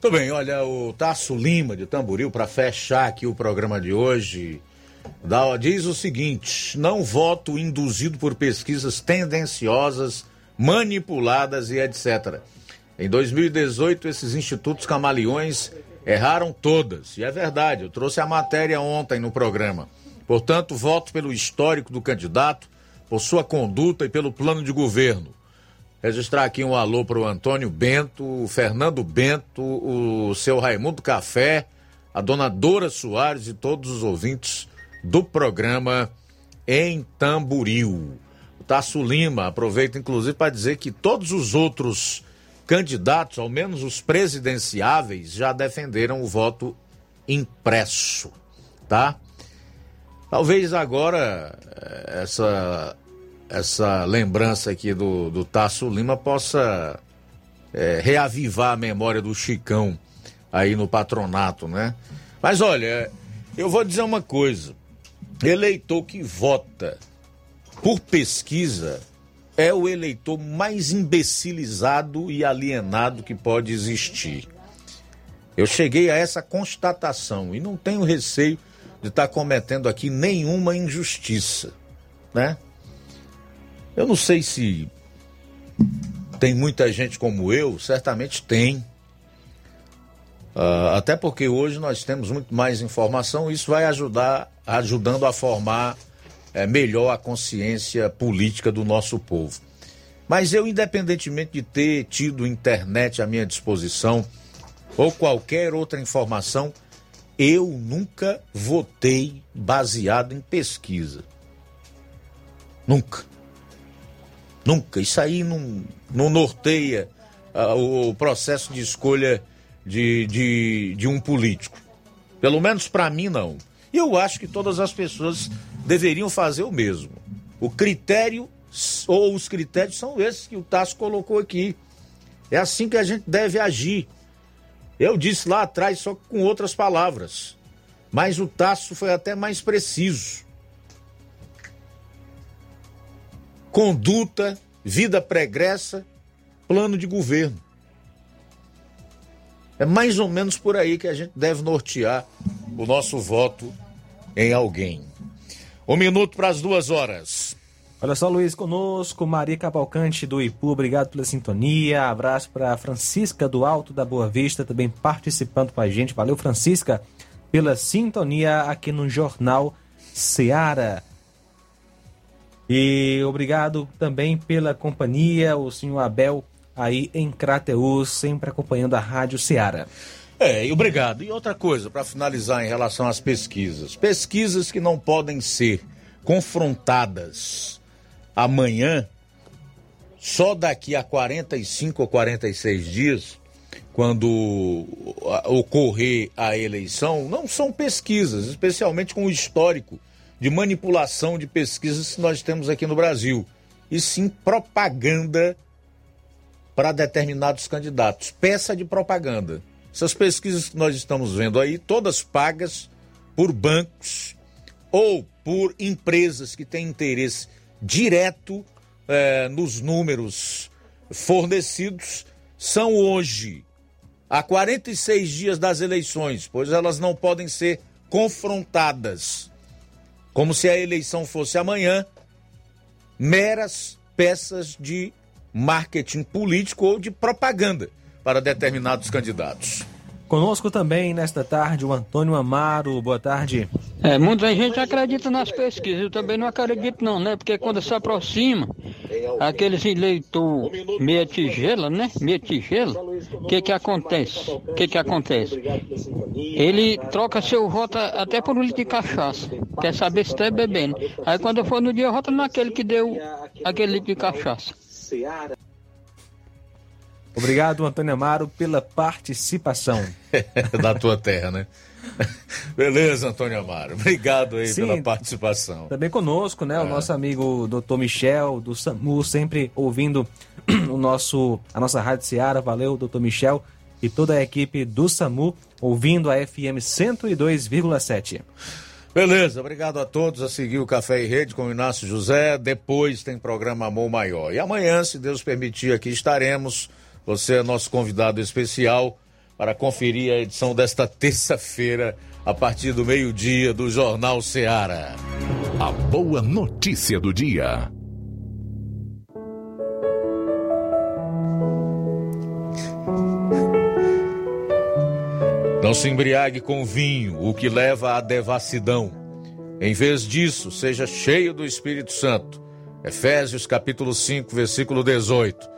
Tudo bem, olha, o Tasso Lima de Tamboril, para fechar aqui o programa de hoje, dá, diz o seguinte: não voto induzido por pesquisas tendenciosas, manipuladas e etc. Em 2018, esses institutos camaleões erraram todas. E é verdade, eu trouxe a matéria ontem no programa. Portanto, voto pelo histórico do candidato, por sua conduta e pelo plano de governo. Registrar aqui um alô para o Antônio Bento, o Fernando Bento, o seu Raimundo Café, a dona Dora Soares e todos os ouvintes do programa em Tamburil. O Tasso Lima aproveita inclusive para dizer que todos os outros candidatos, ao menos os presidenciáveis, já defenderam o voto impresso, tá? Talvez agora eh, essa, essa lembrança aqui do, do Tasso Lima possa é, reavivar a memória do Chicão aí no patronato, né? Mas olha, eu vou dizer uma coisa: eleitor que vota por pesquisa é o eleitor mais imbecilizado e alienado que pode existir. Eu cheguei a essa constatação e não tenho receio de estar cometendo aqui nenhuma injustiça, né? Eu não sei se tem muita gente como eu, certamente tem. Uh, até porque hoje nós temos muito mais informação, isso vai ajudar, ajudando a formar é, melhor a consciência política do nosso povo. Mas eu, independentemente de ter tido internet à minha disposição ou qualquer outra informação, eu nunca votei baseado em pesquisa. Nunca. Nunca. Isso aí não, não norteia uh, o processo de escolha de, de, de um político. Pelo menos para mim, não. E eu acho que todas as pessoas deveriam fazer o mesmo. O critério, ou os critérios são esses que o Tasso colocou aqui. É assim que a gente deve agir. Eu disse lá atrás, só com outras palavras. Mas o Tasso foi até mais preciso. Conduta, vida pregressa, plano de governo. É mais ou menos por aí que a gente deve nortear o nosso voto em alguém. Um minuto para as duas horas. Olha só, Luiz, conosco, Maria Cavalcante do Ipu, obrigado pela sintonia. Abraço para Francisca do Alto da Boa Vista, também participando com a gente. Valeu, Francisca, pela sintonia aqui no Jornal Seara. E obrigado também pela companhia, o senhor Abel aí em Crateus, sempre acompanhando a Rádio Seara. É, obrigado. E outra coisa, para finalizar em relação às pesquisas. Pesquisas que não podem ser confrontadas amanhã, só daqui a 45 ou 46 dias, quando ocorrer a eleição, não são pesquisas, especialmente com o histórico de manipulação de pesquisas que nós temos aqui no Brasil, e sim propaganda para determinados candidatos, peça de propaganda. Essas pesquisas que nós estamos vendo aí, todas pagas por bancos ou por empresas que têm interesse direto eh, nos números fornecidos, são hoje, há 46 dias das eleições, pois elas não podem ser confrontadas, como se a eleição fosse amanhã, meras peças de marketing político ou de propaganda para determinados candidatos. Conosco também nesta tarde o Antônio Amaro. Boa tarde. É, muita gente acredita nas pesquisas, eu também não acredito não, né? Porque quando se aproxima aqueles eleitor meia tigela, né? Meia tigela, o que que acontece? O que que acontece? Ele troca seu voto até por um litro de cachaça, quer saber se está bebendo. Aí quando for no dia, vota naquele que deu aquele litro de cachaça. Obrigado, Antônio Amaro, pela participação. da tua terra, né? Beleza, Antônio Amaro. Obrigado aí Sim, pela participação. Também conosco, né? É. O nosso amigo Dr. Michel, do SAMU, sempre ouvindo o nosso, a nossa Rádio Seara. Valeu, Dr. Michel e toda a equipe do SAMU ouvindo a FM 102,7. Beleza, obrigado a todos a seguir o Café e Rede com o Inácio José. Depois tem programa Amor Maior. E amanhã, se Deus permitir, aqui estaremos você é nosso convidado especial para conferir a edição desta terça-feira, a partir do meio-dia, do Jornal Seara. A boa notícia do dia. Não se embriague com vinho, o que leva à devassidão. Em vez disso, seja cheio do Espírito Santo. Efésios capítulo 5, versículo 18.